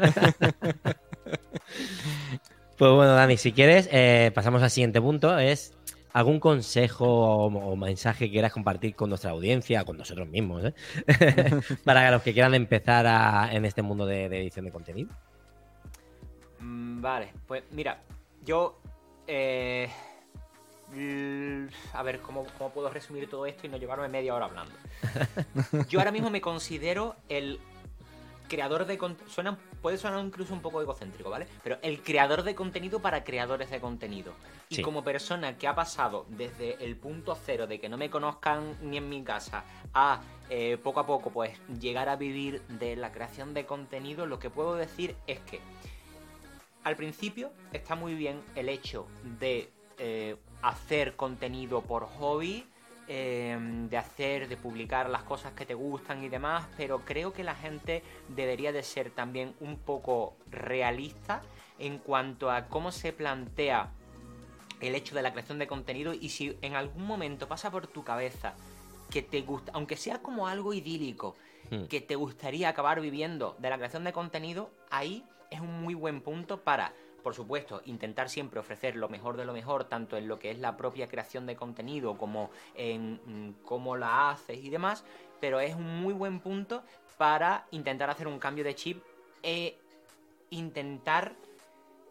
pues bueno, Dani, si quieres, eh, pasamos al siguiente punto. Es algún consejo o, o mensaje que quieras compartir con nuestra audiencia, con nosotros mismos, ¿eh? para los que quieran empezar a- en este mundo de, de edición de contenido. Mm, Vale, pues mira, yo. eh, a ver, ¿cómo, ¿cómo puedo resumir todo esto y no llevarme media hora hablando? Yo ahora mismo me considero el creador de contenido. Suena, puede sonar incluso un poco egocéntrico, ¿vale? Pero el creador de contenido para creadores de contenido. Y Sí. como persona que ha pasado desde el punto cero de que no me conozcan ni en mi casa a eh, poco a poco, pues llegar a vivir de la creación de contenido, lo que puedo decir es que al principio está muy bien el hecho de eh, hacer contenido por hobby, eh, de hacer, de publicar las cosas que te gustan y demás, pero creo que la gente debería de ser también un poco realista en cuanto a cómo se plantea el hecho de la creación de contenido y si en algún momento pasa por tu cabeza que te gusta, aunque sea como algo idílico, Hmm. que te gustaría acabar viviendo de la creación de contenido, ahí es un muy buen punto para por supuesto, intentar siempre ofrecer lo mejor de lo mejor, tanto en lo que es la propia creación de contenido como en mm, cómo la haces y demás, pero es un muy buen punto para intentar hacer un cambio de chip e intentar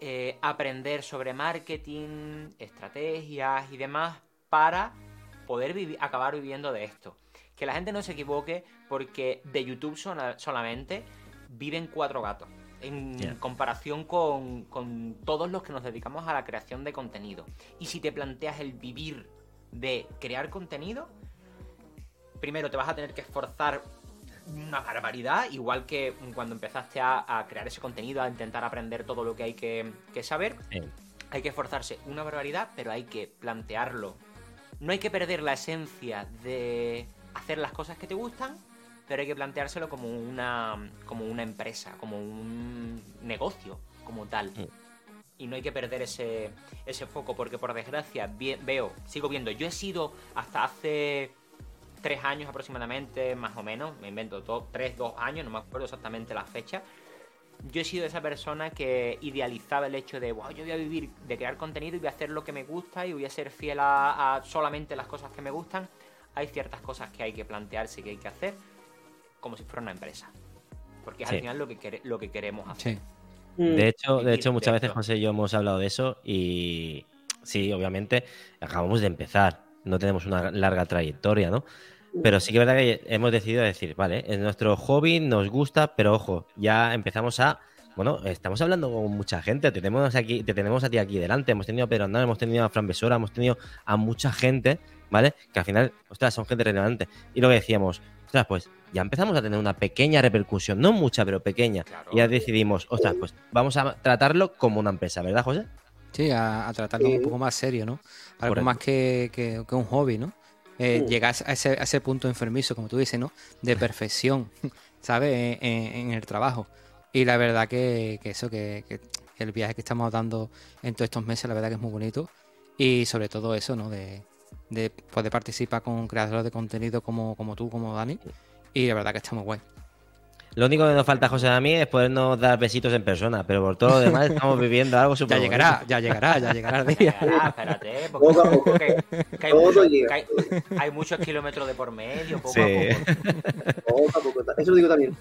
eh, aprender sobre marketing, estrategias y demás para poder acabar viviendo de esto. Que la gente no se equivoque porque de YouTube solamente viven cuatro gatos en comparación con, con, todos los que nos dedicamos a la creación de contenido. Y si te planteas el vivir de crear contenido, primero te vas a tener que esforzar una barbaridad, igual que cuando empezaste a, crear ese contenido, a intentar aprender todo lo que hay que, saber. Hay que esforzarse una barbaridad, pero hay que plantearlo. No hay que perder la esencia de hacer las cosas que te gustan, pero hay que planteárselo como una, como una empresa, como un negocio, como tal. Y no hay que perder ese, ese foco, porque por desgracia veo, sigo viendo, yo he sido hasta hace tres años aproximadamente, más o menos, me invento tres, dos años, no me acuerdo exactamente la fecha. Yo he sido esa persona que idealizaba el hecho de, wow, yo voy a vivir de crear contenido y voy a hacer lo que me gusta y voy a ser fiel a, a solamente las cosas que me gustan. Hay ciertas cosas que hay que plantearse y que hay que hacer como si fuera una empresa. Porque es al final lo que, lo que queremos hacer. Mm. De hecho, de hecho, muchas veces José y yo hemos hablado de eso y sí, obviamente, acabamos de empezar. No tenemos una larga trayectoria, ¿no? Pero sí que es verdad que hemos decidido decir, vale, es nuestro hobby, nos gusta, pero ojo, ya empezamos a. Bueno, estamos hablando con mucha gente, te tenemos, aquí, te tenemos a ti aquí delante, hemos tenido a Pedro Andal, hemos tenido a Fran Besora, hemos tenido a mucha gente, ¿vale? Que al final, ostras, son gente relevante. Y lo que decíamos, ostras, pues ya empezamos a tener una pequeña repercusión, no mucha, pero pequeña. Y ya decidimos, ostras, pues vamos a tratarlo como una empresa, ¿verdad, José? Sí, a, tratarlo un poco más serio, ¿no? Algo más que, un hobby, ¿no? Eh, llegar a ese, punto enfermizo, como tú dices, ¿no? De perfección, ¿sabes? En, el trabajo. Y la verdad que, eso, que, el viaje que estamos dando en todos estos meses, la verdad que es muy bonito. Y sobre todo eso, ¿no? De, de poder participar con creadores de contenido como, como tú, como Dani. Y la verdad que está muy guay. Lo único que nos falta, José, a mí es podernos dar besitos en persona, pero por todo lo demás estamos viviendo algo súper Ya llegará, ya llegará, ya llegará el día. espérate, porque, hay, muchos, kilómetros de por medio, poco a poco. Poco a poco, eso lo digo también.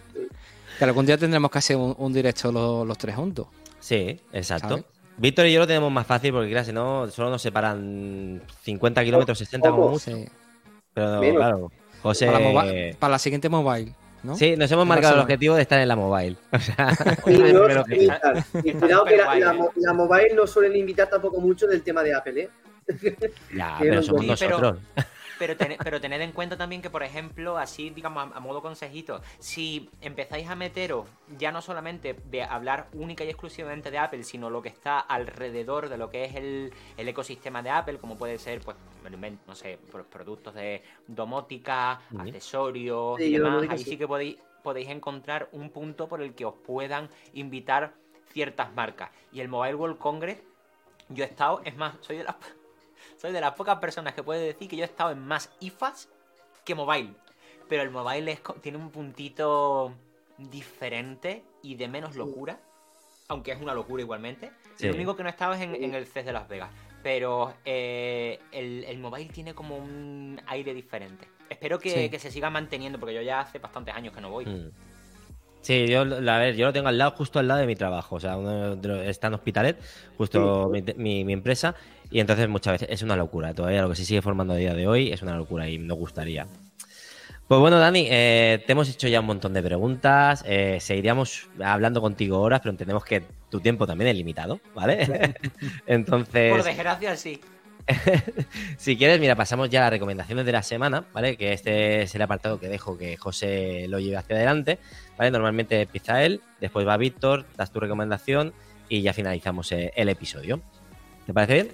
Que algún día tendremos que hacer un, directo los, tres juntos. Sí, exacto. Víctor y yo lo tenemos más fácil porque, claro, si no, solo nos separan 50 kilómetros, 60 como mucho. Pero claro, José. Para la, siguiente mobile. ¿no? Sí, nos hemos marcado el objetivo de estar en la mobile. O sea, cuidado que la, mobile no suelen invitar tampoco mucho del tema de Apple, ¿eh? Ya, pero somos nosotros. Pero, pero tened en cuenta también que, por ejemplo, así, digamos, a, modo consejito, si empezáis a meteros ya no solamente de hablar única y exclusivamente de Apple, sino lo que está alrededor de lo que es el, ecosistema de Apple, como puede ser, pues, no sé, productos de domótica, accesorios y demás, ahí sí que podéis, podéis encontrar un punto por el que os puedan invitar ciertas marcas. Y el Mobile World Congress, yo he estado, es más, soy de las soy de las pocas personas que puede decir que yo he estado en más IFAs que mobile. Pero el mobile tiene un puntito diferente y de menos locura. Aunque es una locura igualmente. Lo único que no he estado es en, el CES de Las Vegas. Pero eh, el, mobile tiene como un aire diferente. Espero que, se siga manteniendo, porque yo ya hace bastantes años que no voy. Mm. Sí, yo, a ver, yo lo tengo al lado, justo al lado de mi trabajo. O sea, está en Hospitalet, justo mi, empresa. Y entonces muchas veces es una locura. Todavía lo que se sigue formando a día de hoy es una locura y me gustaría. Pues bueno, Dani, eh, te hemos hecho ya un montón de preguntas. Eh, seguiríamos hablando contigo horas, pero entendemos que tu tiempo también es limitado, ¿vale? entonces. Por desgracia, sí. si quieres, mira, pasamos ya a las recomendaciones de la semana, ¿vale? Que este es el apartado que dejo que José lo lleve hacia adelante, ¿vale? Normalmente empieza él, después va Víctor, das tu recomendación y ya finalizamos eh, el episodio. ¿Te parece bien?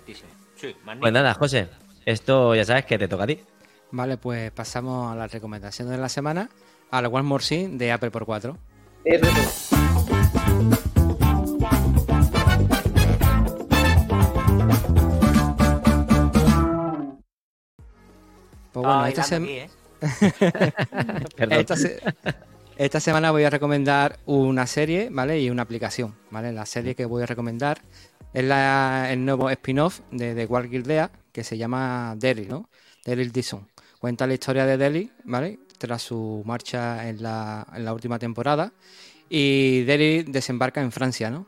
Sí, Pues nada, José, esto ya sabes que te toca a ti. Vale, pues pasamos a las recomendaciones de la semana, al One More Scene de Apple por 4. Pues bueno, ¿eh? esta, semana voy a recomendar una serie, ¿vale? Y una aplicación, ¿vale? La serie que voy a recomendar Es la- el nuevo spin-off de, de Wild Guildea que se llama Daryl, ¿no? Daryl Dixon. Cuenta la historia de Daryl, ¿vale? Tras su marcha en la, en la última temporada. Y Daryl desembarca en Francia, ¿no?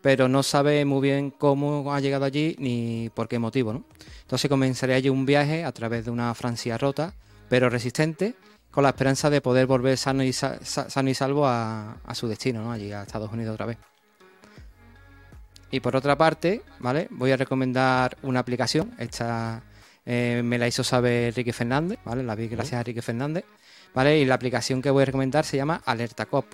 Pero no sabe muy bien cómo ha llegado allí ni por qué motivo, ¿no? Entonces comenzaría allí un viaje a través de una Francia rota, pero resistente, con la esperanza de poder volver sano y, sa- sa- sano y salvo a, a su destino, ¿no? Allí a Estados Unidos otra vez. Y por otra parte, ¿vale? Voy a recomendar una aplicación. Esta eh, me la hizo saber Ricky Fernández, ¿vale? La vi gracias a Ricky Fernández, ¿vale? Y la aplicación que voy a recomendar se llama Alerta Cop,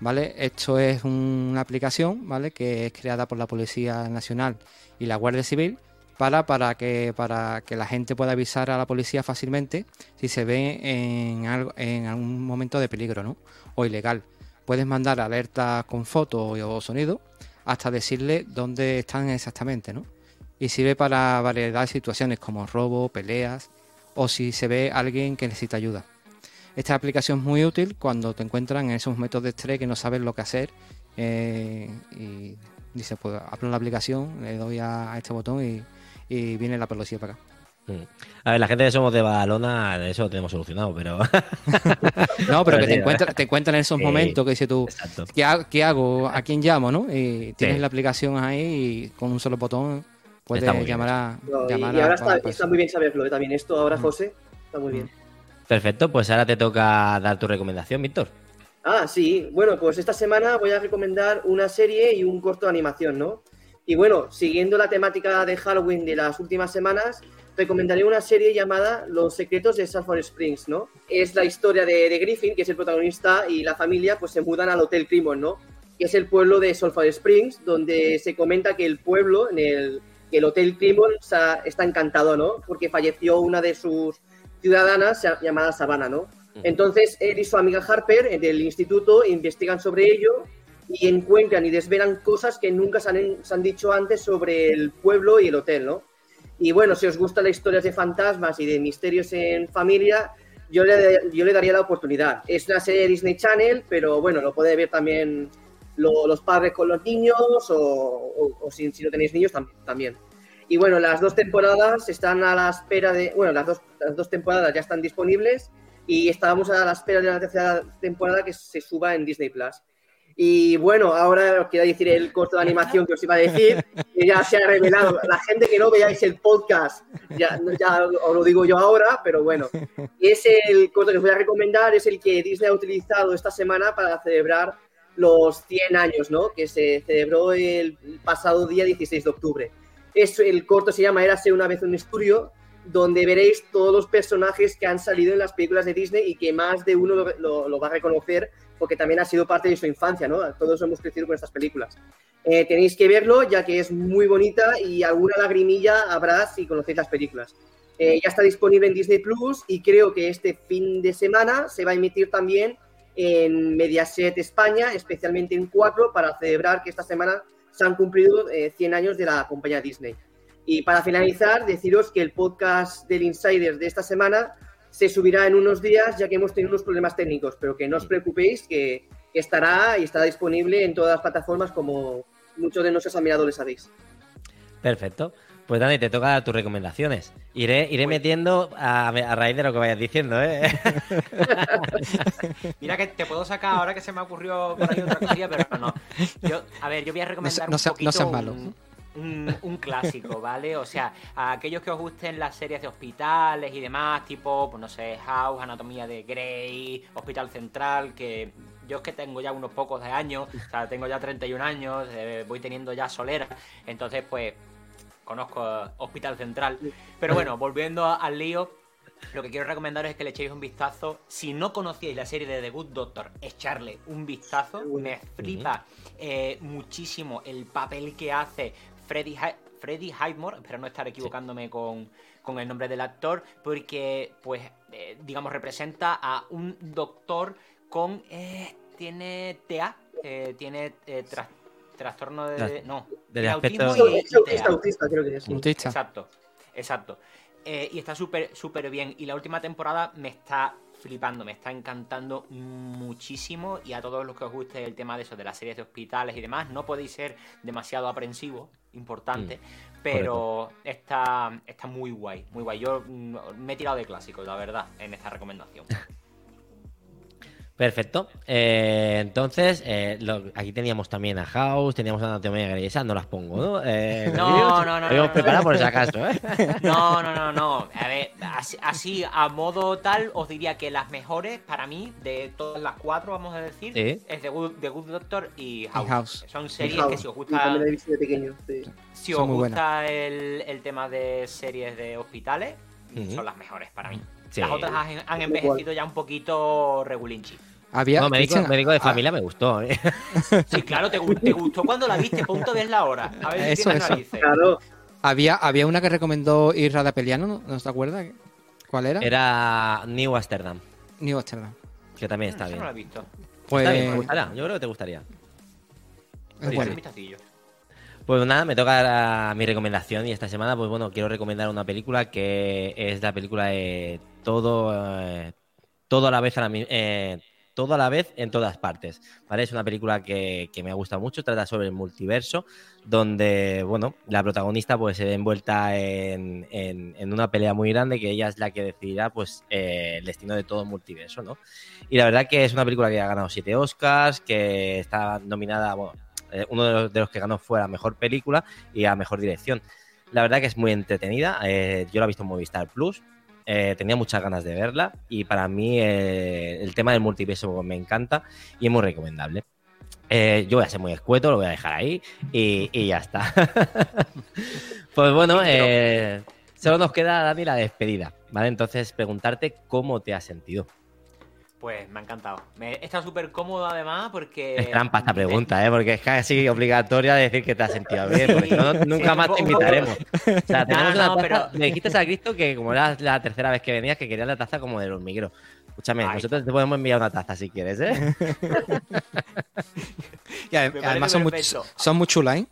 ¿vale? Esto es un- una aplicación, ¿vale? Que es creada por la Policía Nacional y la Guardia Civil para, para, que, para que la gente pueda avisar a la policía fácilmente si se ve en, algo, en algún momento de peligro, ¿no? O ilegal. Puedes mandar alertas con foto o sonido hasta decirle dónde están exactamente, ¿no? Y sirve para variedad de situaciones como robo, peleas o si se ve alguien que necesita ayuda. Esta aplicación es muy útil cuando te encuentran en esos momentos de estrés que no sabes lo que hacer eh, y dices, pues abro la aplicación, le doy a, este botón y, y viene la policía para acá. Mm. A ver, la gente que somos de Badalona, eso lo tenemos solucionado, pero. No, pero Pero que sí, te encuentras te encuentran en esos momentos que dices tú, Exacto. ¿qué, qué hago? ¿A quién llamo? ¿no? Y tienes Sí. la aplicación ahí y con un solo botón puedes llamar a. No, y, llamar y a- ahora está, pues, está muy bien saberlo ¿eh? también. Esto ahora, Mm. José, está muy bien. Perfecto, pues ahora te toca dar tu recomendación, Víctor. Ah, sí. Bueno, pues esta semana voy a recomendar una serie y un corto de animación, ¿no? Y bueno, siguiendo la temática de Halloween de las últimas semanas, recomendaré una serie llamada Los secretos de Sulphur Springs, ¿no? Es la historia de, de Griffin, que es el protagonista, y la familia pues se mudan al Hotel Crimon, ¿no? Que es el pueblo de Sulphur Springs, donde se comenta que el pueblo, en el, que el Hotel Crimon está encantado, ¿no? Porque falleció una de sus ciudadanas llamada Savannah, ¿no? Entonces, él y su amiga Harper eh, del instituto investigan sobre ello y encuentran y desvelan cosas que nunca se han, se han dicho antes sobre el pueblo y el hotel, ¿no? Y bueno, si os gustan las historias de fantasmas y de misterios en familia, yo le, yo le daría la oportunidad. Es una serie de Disney Channel, pero bueno, lo puede ver también lo- los padres con los niños o, o- si, no tenéis niños tam- también. Y bueno, las dos temporadas están a la espera de... Bueno, las dos, las dos temporadas ya están disponibles y estábamos a la espera de la tercera temporada que se suba en Disney Plus. Y bueno, ahora os quiero decir el corto de animación que os iba a decir, que ya se ha revelado. La gente que no veáis el podcast, ya, ya os lo digo yo ahora, pero bueno. Es el corto que os voy a recomendar, es el que Disney ha utilizado esta semana para celebrar los 100 años, ¿no? Que se celebró el pasado día 16 de octubre. Es, el corto se llama Érase una vez un estudio, donde veréis todos los personajes que han salido en las películas de Disney y que más de uno lo, lo- lo va a reconocer porque también ha sido parte de su infancia, ¿no? Todos hemos crecido con estas películas. Eh, tenéis que verlo ya que es muy bonita y alguna lagrimilla habrá si conocéis las películas. Eh, ya está disponible en Disney Plus y creo que este fin de semana se va a emitir también en Mediaset España, especialmente en 4, para celebrar que esta semana se han cumplido eh, 100 años de la compañía Disney. Y para finalizar, deciros que el podcast del Insider de esta semana se subirá en unos días, ya que hemos tenido unos problemas técnicos, pero que no os preocupéis, que, que estará y estará disponible en todas las plataformas, como muchos de nuestros admiradores sabéis. Perfecto. Pues Dani, te toca tus recomendaciones. Iré, iré metiendo a, a raíz de lo que vayas diciendo, ¿eh? Mira que te puedo sacar ahora que se me ocurrió por ahí otra cosilla, pero no. Yo, a ver, yo voy a recomendar no sea- un no poquito seas malo. un, un- un clásico, ¿vale? O sea, a aquellos que os gusten las series de hospitales y demás, tipo, pues no sé, House, Anatomía de Grey, Hospital Central, que yo es que tengo ya unos pocos de años, o sea, tengo ya 31 años, eh, voy teniendo ya solera, entonces pues conozco Hospital Central. Pero bueno, volviendo al lío, lo que quiero recomendaros es que le echéis un vistazo. Si no conocíais la serie de The Good Doctor, echarle un vistazo. Me flipa eh, muchísimo el papel que hace Freddy, Freddy Highmore. Espero no estar equivocándome con, con el nombre del actor, porque, pues, eh, digamos, representa a un doctor con. eh, tiene TEA, eh, tiene eh, tras- trastorno de. Tras- no, del tiene aspecto- autismo y- Es y autista, TEA. autista, creo que es. Autista. Exacto, exacto. Eh, y está súper súper bien. Y la última temporada me está flipando, me está encantando muchísimo y a todos los que os guste el tema de eso, de las series de hospitales y demás, no podéis ser demasiado aprensivos, importante, Mm, pero está, está muy guay, muy guay. Yo mm, me he tirado de clásicos, la verdad, en esta recomendación. Perfecto. Eh, entonces, eh, lo- aquí teníamos también a House, teníamos a Anatomía Grey, esas no las pongo, ¿no? Eh, No, no, no, no, preparado no. por si acaso, ¿eh? No, no, no, no. A ver, así, así, a modo tal, os diría que las mejores para mí, de todas las cuatro, vamos a decir, Sí. es The Good, The Good Doctor y House. House. Son series House, que si os gusta, también la he visto de pequeño. sí. si Son os gusta el, el tema de series de hospitales, son las mejores para mí. Sí. Las otras han, han envejecido ya un poquito regulinchi. Había, No, médico, Cristian, médico de ah, familia me gustó, ¿eh? Sí, claro, te, gu- te gustó cuando la viste, punto ves la hora. A ver si Eso, tienes eso. narices. Claro, había, había una que recomendó Irra de Peliano, ¿no? ¿no te acuerdas? ¿Cuál era? Era New Amsterdam, New Amsterdam. que también está Eso bien. no la he visto. Pues Está bien, te gustará. Yo creo que te gustaría. es vistacillo. Pues nada, me toca mi recomendación y esta semana, pues bueno, quiero recomendar una película que es la película de todo, eh, todo a la vez a la eh, todo a la vez en todas partes, ¿vale? Es una película que, que me gusta mucho, trata sobre el multiverso, donde, bueno, la protagonista pues se ve envuelta en, en- una pelea muy grande que ella es la que decidirá pues eh, el destino de todo el multiverso, ¿no? Y la verdad que es una película que ha ganado siete Oscars, que está nominada, bueno, uno de los, que ganó fue a mejor película y a mejor dirección. La verdad que es muy entretenida. yo la he visto en Movistar Plus. Eh, tenía muchas ganas de verla y para mí eh, el tema del multiverso me encanta y es muy recomendable. Eh, yo voy a ser muy escueto, lo voy a dejar ahí y, y ya está. pues bueno, solo nos queda, Dani, la despedida. ¿Vale? Entonces, preguntarte cómo te has sentido. Pues me ha encantado. Me he estado súper cómodo además porque... Es trampa esta pregunta, ¿eh? Porque es casi obligatoria decir que te has sentido bien, porque si no, nunca Sí, más un te invitaremos. O sea, tenemos No, no, una taza, pero- Me dijiste a Cristo que como era la tercera vez que venías, que querías la taza como del hormiguero. Escúchame, Ay. nosotros te podemos enviar una taza si quieres, ¿eh? Y además son muy, son muy chulas, ¿eh?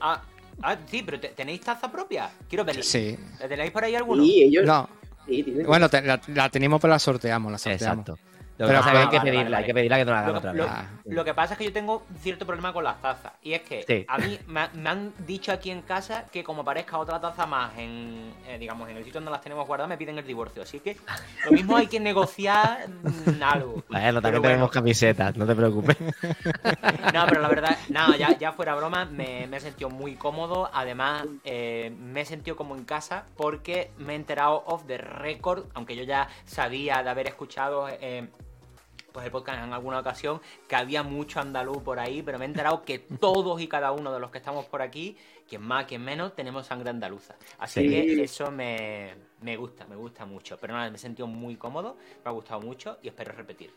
Ah, ah, sí, pero te- ¿tenéis taza propia? Quiero verla. Sí. ¿La tenéis por ahí alguno? y ellos. No, sí, bueno, te- la, la tenemos pero la sorteamos, la sorteamos. Exacto. Lo que Pero- pasa es que hay que vale, pedirla, vale, hay que pedirla que no la hagan otra lo- vez. Lo que pasa es que yo tengo cierto problema con las tazas. Y es que Sí. a mí me, ha- me han dicho aquí en casa que como aparezca otra taza más en, eh, digamos, en el sitio donde las tenemos guardadas, me piden el divorcio. Así que lo mismo hay que negociar mm, algo. Bueno, Pero también bueno. tenemos camisetas, no te preocupes. No, pero la verdad, nada, ya, ya fuera broma, me, me he sentido muy cómodo. Además, eh, me he sentido como en casa porque me he enterado off the record, aunque yo ya sabía de haber escuchado eh, pues el podcast en alguna ocasión, que había mucho andaluz por ahí, pero me he enterado que todos y cada uno de los que estamos por aquí, quien más, quien menos, tenemos sangre andaluza. Así Sí. que eso me, me gusta, me gusta mucho. Pero nada, me he sentido muy cómodo, me ha gustado mucho y espero repetir.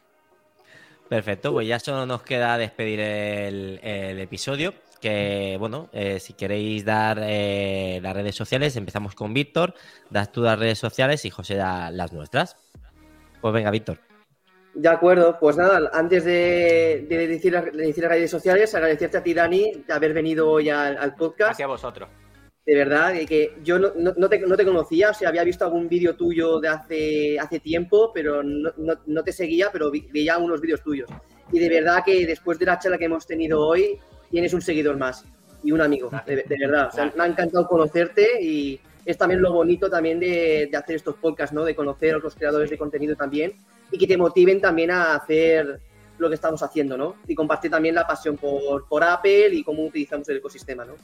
Perfecto, pues ya solo nos queda despedir el, el episodio. Que bueno, eh, si queréis dar eh, las redes sociales, empezamos con Víctor, das tú las redes sociales y José da las nuestras. Pues venga, Víctor. De acuerdo, pues nada, antes de, de decir, las- de decir las redes sociales, agradecerte a ti, Dani, de haber venido hoy al, al podcast. Hacia vosotros. De verdad, que yo no, te, no te conocía, o sea, había visto algún vídeo tuyo de hace, hace tiempo, pero no, no- no te seguía, pero vi- veía unos vídeos tuyos. Y de verdad que después de la charla que hemos tenido hoy, tienes un seguidor más y un amigo, de, de verdad. O sea, me ha encantado conocerte y es también lo bonito también de, de hacer estos podcasts, ¿no? De conocer a otros creadores de contenido también y que te motiven también a hacer lo que estamos haciendo, ¿no? Y compartir también la pasión por, por Apple y cómo utilizamos el ecosistema, ¿no?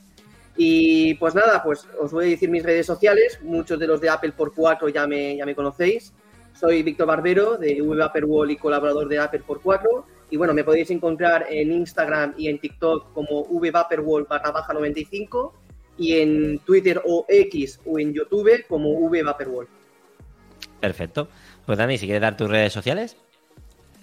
Y pues nada, pues os voy a decir mis redes sociales. Muchos de los de Apple por 4 ya me, ya me conocéis. Soy Víctor Barbero de VApperWall y colaborador de Apple por 4. Y bueno, me podéis encontrar en Instagram y en TikTok como VApperWall barra baja 95 y en Twitter o X o en YouTube como VApperWall. Perfecto. Pues Dani, si quieres dar tus redes sociales.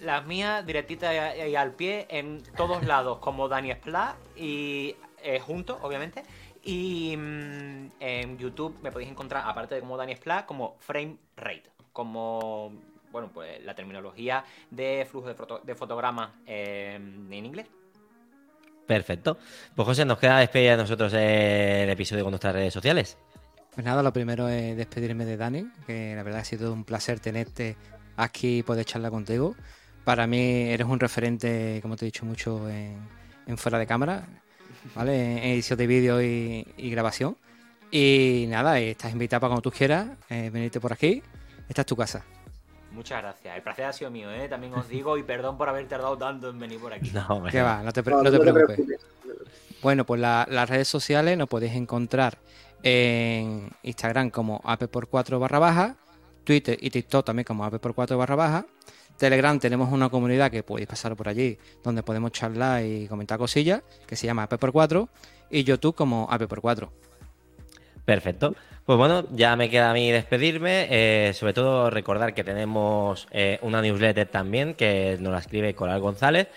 Las mías, directita y, al pie, en todos lados, como Dani Splat y eh, juntos, obviamente. Y mm, en YouTube me podéis encontrar, aparte de como Dani Splat, como Frame Rate, como, bueno, pues la terminología de flujo de, foto- de fotogramas eh, en inglés. Perfecto. Pues José, nos queda despedir a nosotros el episodio con nuestras redes sociales. Pues nada, lo primero es despedirme de Dani, que la verdad ha sido un placer tenerte aquí poder charlar contigo. Para mí eres un referente, como te he dicho mucho, en, fuera de cámara, ¿vale? En edición de vídeo y, grabación. Y nada, estás invitado para cuando tú quieras eh, venirte por aquí. Esta es tu casa. Muchas gracias. El placer ha sido mío, ¿eh? También os digo y perdón por haber tardado tanto en venir por aquí. No, ¿Qué va? No te, preocupes. Bueno, pues las redes sociales nos podéis encontrar en Instagram como ap4 barra baja, Twitter y TikTok también como ap4 barra baja. Telegram tenemos una comunidad que podéis pasar por allí, donde podemos charlar y comentar cosillas, que se llama ap4 y YouTube como ap4. Perfecto. Pues bueno, ya me queda a mí despedirme. Eh, sobre todo recordar que tenemos eh, una newsletter también que nos la escribe Coral González.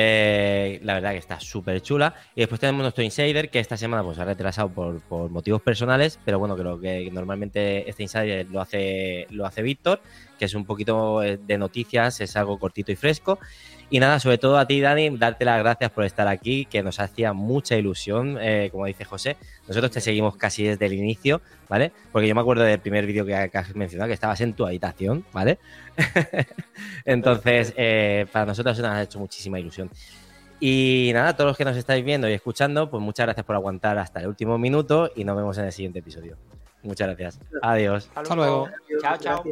Eh, la verdad que está súper chula. Y después tenemos nuestro Insider, que esta semana pues ha retrasado por, motivos personales, pero bueno, creo que normalmente este Insider lo hace, lo hace Víctor, que es un poquito de noticias, es algo cortito y fresco. Y nada, sobre todo a ti, Dani, darte las gracias por estar aquí, que nos hacía mucha ilusión, eh, como dice José. Nosotros te seguimos casi desde el inicio, ¿vale? Porque yo me acuerdo del primer vídeo que, has mencionado, que estabas en tu habitación, ¿vale? Entonces, eh, para nosotros nos ha hecho muchísima ilusión. Y nada, todos los que nos estáis viendo y escuchando, pues muchas gracias por aguantar hasta el último minuto y nos vemos en el siguiente episodio. Muchas gracias. Adiós. Hasta luego. Chao, chao.